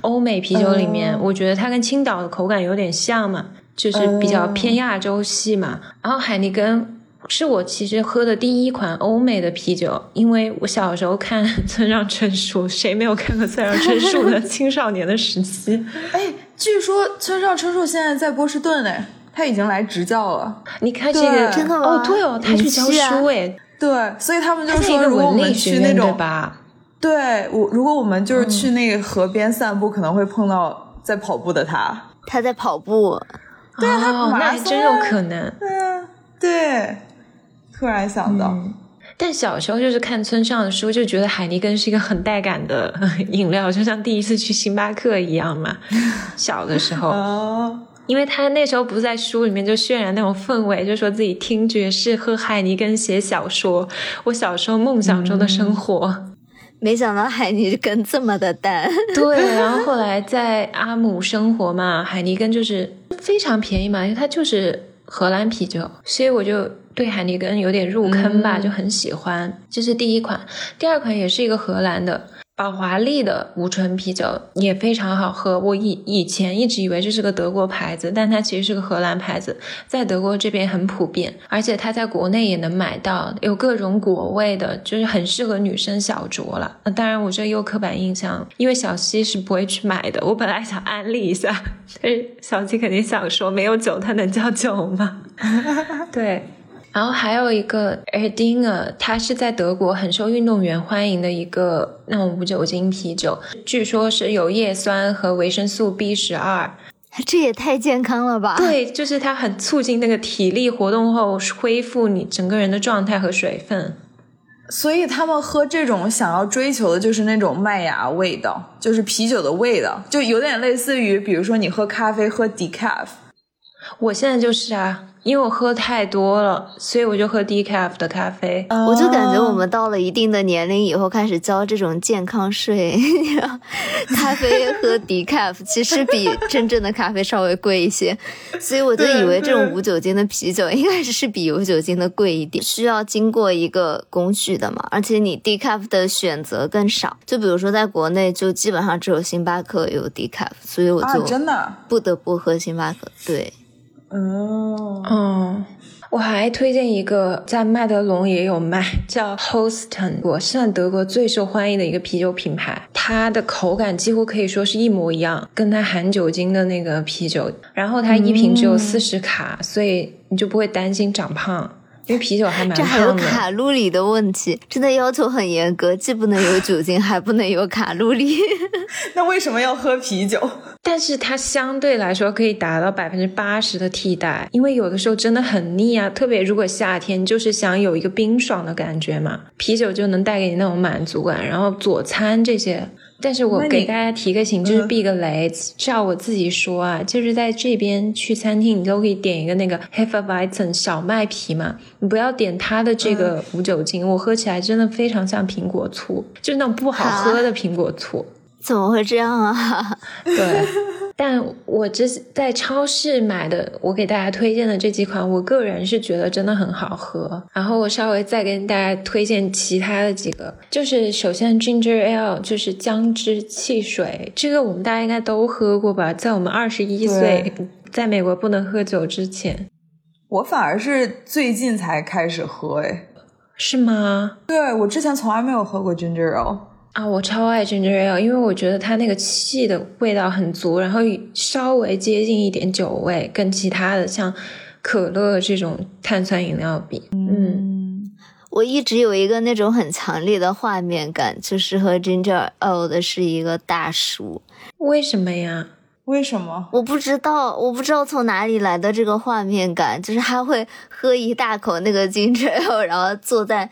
欧美啤酒里面，哦我觉得它跟青岛的口感有点像嘛，就是比较偏亚洲系嘛。然后海尼根是我其实喝的第一款欧美的啤酒，因为我小时候看村上春树，谁没有看过村上春树的 青少年的时期？哎，据说村上春树现在在波士顿哎，他已经来执教了。你看这个真的吗哦，对哦，他去教书哎，对，所以他们就是说，如果我们去那种，吧？对我，如果我们嗯就是去那个河边散步，可能会碰到在跑步的他。他在跑步，对啊他哦，马拉松那还真有啊可能。对啊，对，突然想到，嗯但小时候就是看村上的书，就觉得海尼根是一个很带感的饮料，就像第一次去星巴克一样嘛。小的时候，哦，因为他那时候不是在书里面就渲染那种氛围，就说自己听爵士、喝海尼根、写小说。我小时候梦想中的生活。没想到海尼根这么的淡。对，然后后来在阿姆生活嘛，海尼根就是非常便宜嘛，因为它就是荷兰啤酒，所以我就对海尼根有点入坑吧，就很喜欢。这是第一款，第二款也是一个荷兰的。宝华利的无醇啤酒也非常好喝，我以以前一直以为这是个德国牌子，但它其实是个荷兰牌子，在德国这边很普遍，而且它在国内也能买到，有各种果味的，就是很适合女生小酌了。那当然，我这又刻板印象，因为小西是不会去买的。我本来想安利一下，但是小西肯定想说，没有酒它能叫酒吗？对。然后还有一个 Erdinger，它是在德国很受运动员欢迎的一个那种无酒精啤酒，据说是有叶酸和维生素 B 十二，这也太健康了吧？对，就是它很促进那个体力活动后恢复你整个人的状态和水分。所以他们喝这种想要追求的就是那种麦芽味道，就是啤酒的味道，就有点类似于，比如说你喝咖啡喝 decaf，我现在就是啊，因为我喝太多了，所以我就喝 decaf 的咖啡。我就感觉我哦们到了一定的年龄以后，开始交这种健康税，咖啡喝 decaf 其实比真正的咖啡稍微贵一些，所以我就以为这种无酒精的啤酒应该是比有酒精的贵一点，需要经过一个工序的嘛，而且你 decaf 的选择更少，就比如说在国内就基本上只有星巴克有 decaf，所以我啊，就真的，不得不喝星巴克，对。哦，哦，我还推荐一个在麦德龙也有卖，叫 Hosten，我算德国最受欢迎的一个啤酒品牌。它的口感几乎可以说是一模一样，跟它含酒精的那个啤酒。然后它一瓶只有四十卡，所以你就不会担心长胖，因为啤酒还蛮这还有。卡路里的问题，真的要求很严格，既不能有酒精，还不能有卡路里。那为什么要喝啤酒？但是它相对来说可以达到百分之八十的替代，因为有的时候真的很腻啊，特别如果夏天就是想有一个冰爽的感觉嘛，啤酒就能带给你那种满足感。然后佐餐这些，但是我给大家提个醒，就是嗯避个雷。照我自己说啊，就是在这边去餐厅，你都可以点一个那个 Hefeweizen 小麦皮嘛，你不要点它的这个无酒精，我喝起来真的非常像苹果醋，就是那种不好喝的苹果醋。怎么会这样啊？对，但我这在超市买的，我给大家推荐的这几款，我个人是觉得真的很好喝。然后我稍微再跟大家推荐其他的几个，就是首先 Ginger Ale 就是姜汁汽水，这个我们大家应该都喝过吧？在我们二十一岁在美国不能喝酒之前，我反而是最近才开始喝，哎，是吗？对我之前从来没有喝过 ginger ale。啊，我超爱 ginger ale，因为我觉得它那个气的味道很足，然后稍微接近一点酒味，跟其他的像可乐这种碳酸饮料比，嗯，我一直有一个那种很强烈的画面感，就是喝 ginger ale 的是一个大叔，为什么呀？为什么？我不知道，我不知道从哪里来的这个画面感，就是他会喝一大口那个 ginger ale，然后坐在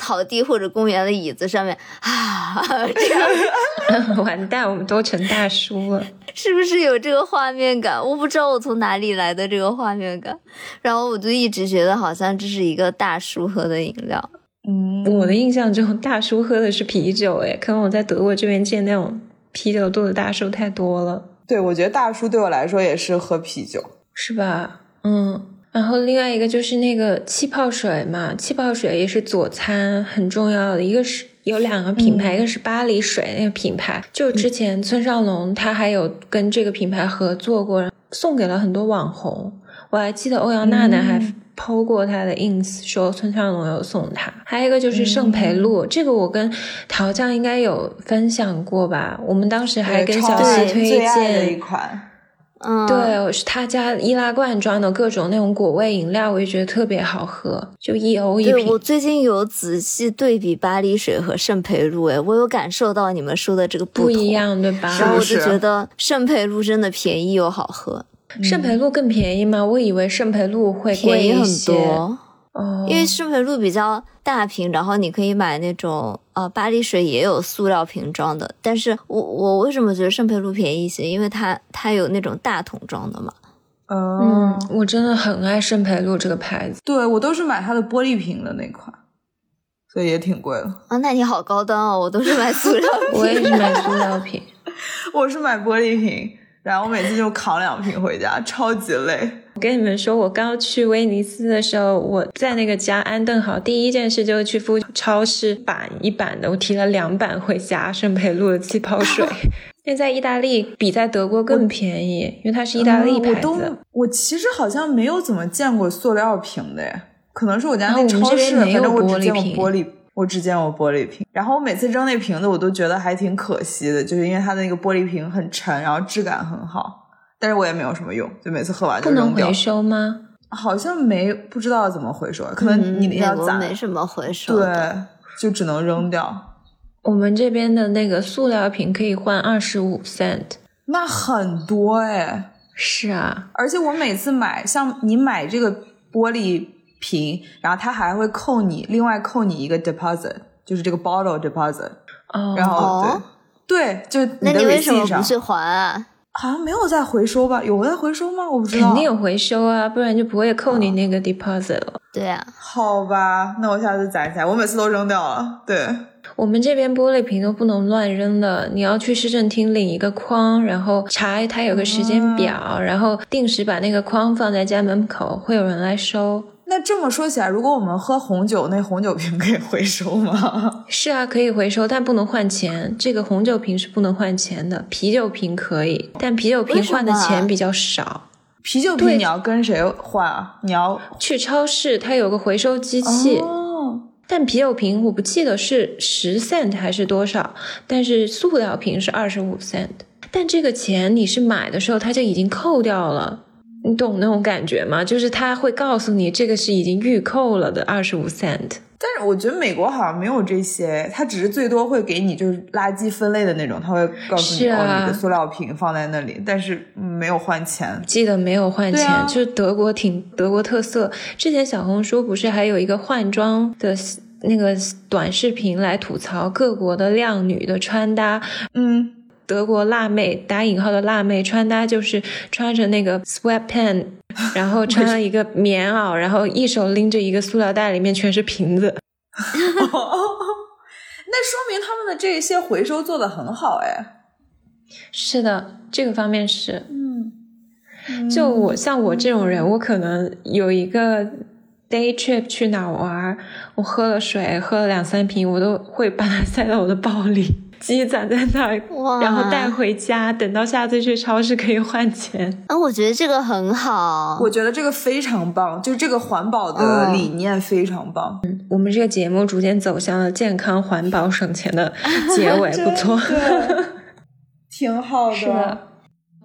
草地或者公园的椅子上面啊，这样 完蛋，我们都成大叔了。是不是有这个画面感？我不知道我从哪里来的这个画面感，然后我就一直觉得好像这是一个大叔喝的饮料。嗯，我的印象中，大叔喝的是啤酒，诶，可能我在德国这边见那种啤酒肚的大叔太多了，对，我觉得大叔对我来说也是喝啤酒。是吧？嗯。然后另外一个就是那个气泡水嘛，气泡水也是佐餐很重要的。一个是有两个品牌，一个是巴黎水那个品牌，就之前村上隆他还有跟这个品牌合作过，送给了很多网红。我还记得欧阳娜娜还剖过她的 ins，说村上隆有送她。还有一个就是圣培露，这个我跟陶酱应该有分享过吧？我们当时还跟小西西推最爱的一荐。款。嗯，对，是他家易拉罐装的各种那种果味饮料，我也觉得特别好喝，就一欧一瓶。对我最近有仔细对比巴黎水和圣培露，哎，我有感受到你们说的这个同不一。样，对吧？然后我就觉得圣培露真的便宜又好喝，圣培露更便宜吗？我以为圣培露会贵便宜很。多。哦，因为圣培露比较大瓶，然后你可以买那种呃巴黎水也有塑料瓶装的，但是我我为什么觉得圣培露便宜一些？因为它它有那种大桶装的嘛。嗯嗯，我真的很爱圣培露这个牌子。对我都是买它的玻璃瓶的那款，所以也挺贵的。啊，那你好高端哦！我都是买塑料 瓶我也是买塑料瓶。我是买玻璃瓶，然后我每次就扛两瓶回家，超级累。我跟你们说，我刚去威尼斯的时候，我在那个家安顿好，第一件事就是去附超市板一板的，我提了两板回家，圣培露的气泡水。那在意大利比在德国更便宜，因为它是意大利牌嗯我都子。我其实好像没有怎么见过塑料瓶的耶，可能是我家那超市，反正我只见过玻璃瓶玻璃，我只见过玻璃瓶。然后我每次扔那瓶子，我都觉得还挺可惜的，就是因为它的那个玻璃瓶很沉，然后质感很好，但是我也没有什么用，就每次喝完就扔掉不能回。收吗？好像没不知道怎么回收，可能你要攒，没什么回收。对，就只能扔掉。我们这边的那个塑料瓶可以换二十五 cent。那很多哎，是啊，而且我每次买，像你买这个玻璃瓶，然后它还会扣你另外扣你一个 deposit，就是这个 bottle deposit，哦，然后、哦对对，就的那你为什么不去还啊？好像没有在回收吧？有在回收吗？我不知道。肯定有回收啊，不然就不会扣你那个 deposit 了。对啊，好吧，那我下次攒起来。我每次都扔掉了。对，我们这边玻璃瓶都不能乱扔的，你要去市政厅领一个框，然后查它有个时间表，然后定时把那个框放在家门口，会有人来收。那这么说起来，如果我们喝红酒，那红酒瓶可以回收吗？是啊，可以回收，但不能换钱。这个红酒瓶是不能换钱的，啤酒瓶可以，但啤酒瓶换的钱比较少。啤酒对瓶你要跟谁换啊？你要去超市，它有个回收机器，哦，但啤酒瓶我不记得是十 cent 还是多少，但是塑料瓶是二十五 cent。但这个钱你是买的时候它就已经扣掉了，你懂那种感觉吗？就是他会告诉你这个是已经预扣了的二十五 cent。但是我觉得美国好像没有这些，它只是最多会给你就是垃圾分类的那种，他会告诉你、哦，你的塑料瓶放在那里，但是嗯没有换钱。记得没有换钱，啊就是德国挺德国特色。之前小红书不是还有一个换装的那个短视频来吐槽各国的靓女的穿搭，嗯，德国辣妹打引号的辣妹穿搭就是穿着那个 sweatpant，然后穿了一个棉袄，然后一手拎着一个塑料袋，里面全是瓶子。那说明他们的这些回收做的很好哎。是的，这个方面是。嗯，就我像我这种人，我可能有一个 day trip 去哪玩，我喝了水，喝了两三瓶，我都会把它塞到我的包里，积攒在那儿，然后带回家，等到下次去超市可以换钱。啊，我觉得这个很好。我觉得这个非常棒，就是这个环保的嗯理念非常棒，我们这个节目逐渐走向了健康、环保、省钱的结尾，不错。挺好是的，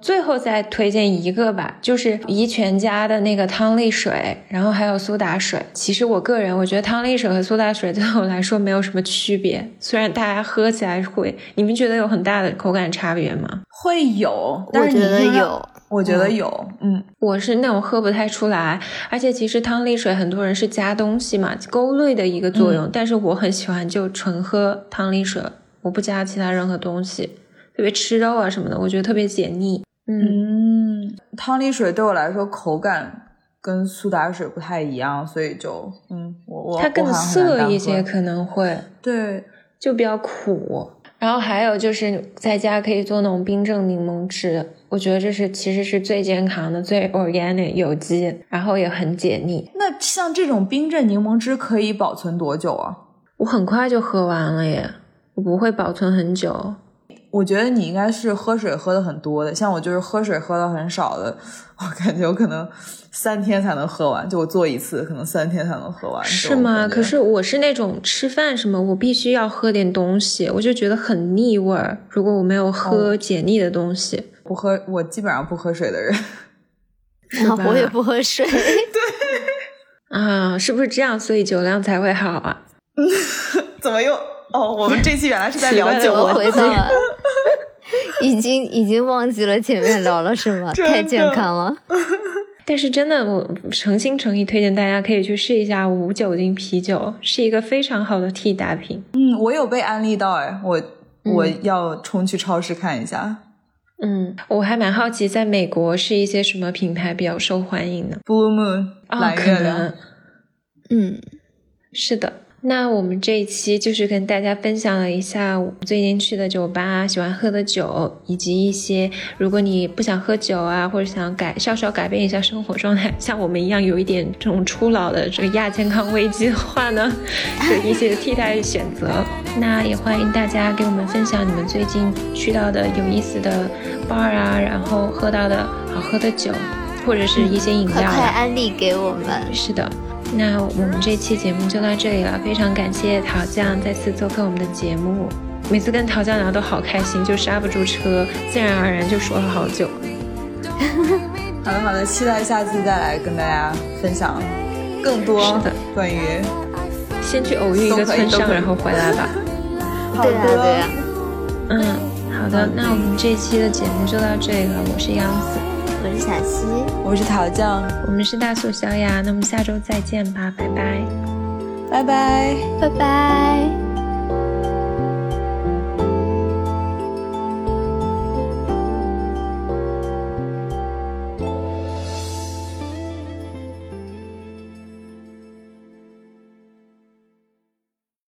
最后再推荐一个吧，就是怡泉家的那个汤力水，然后还有苏打水。其实我个人我觉得汤力水和苏打水对我来说没有什么区别，虽然大家喝起来会，你们觉得有很大的口感差别吗？会有，但我是你应该觉得有，我觉得有，嗯，我是那种喝不太出来，而且其实汤力水很多人是加东西嘛，勾兑的一个作用，但是我很喜欢就纯喝汤力水，我不加其他任何东西，特别吃肉啊什么的，我觉得特别解腻。嗯，嗯，汤力水对我来说口感跟苏打水不太一样，所以就嗯，我我它更涩一些，可能会对，就比较苦。然后还有就是在家可以做那种冰镇柠檬汁，我觉得这是其实是最健康的、最 organic 有机，然后也很解腻。那像这种冰镇柠檬汁可以保存多久啊？我很快就喝完了耶，我不会保存很久。我觉得你应该是喝水喝的很多的，像我就是喝水喝的很少的，我感觉我可能三天才能喝完，就我做一次可能三天才能喝完。是吗？可是我是那种吃饭什么，我必须要喝点东西，我就觉得很腻味儿。如果我没有喝解腻的东西，不喝，我基本上不喝水的人。我也不喝水。对 啊，是不是这样？所以酒量才会好啊？怎么又？哦，我们这期原来是在聊酒我我回到了，已经已经忘记了前面聊了什么，太健康了。但是真的，我诚心诚意推荐大家可以去试一下无酒精啤酒，是一个非常好的替代品。嗯，我有被安利到哎，我我嗯要冲去超市看一下。嗯，我还蛮好奇，在美国是一些什么品牌比较受欢迎呢？Blue Moon 啊、蓝可月亮能，嗯，是的。那我们这一期就是跟大家分享了一下我最近去的酒吧、喜欢喝的酒，以及一些如果你不想喝酒啊，或者想改稍稍改变一下生活状态，像我们一样有一点这种初老的这个亚健康危机的话呢，有一些替代选择。那也欢迎大家给我们分享你们最近去到的有意思的 bar 啊，然后喝到的好喝的酒，或者是一些饮料啊。快安利给我们。是的，那我们这期节目就到这里了，非常感谢陶酱再次做客我们的节目。每次跟陶酱聊都好开心，就刹不住车，自然而然就说了好久。好的好的，期待下次再来跟大家分享更多是的关于先去偶遇一个村上，然后回来吧。好对啊，的对啊。嗯，好的，那我们这期的节目就到这里了。我是杨子，我是小溪，我是桃酱，我们是大素小雅，那么下周再见吧，拜拜。拜拜。拜拜。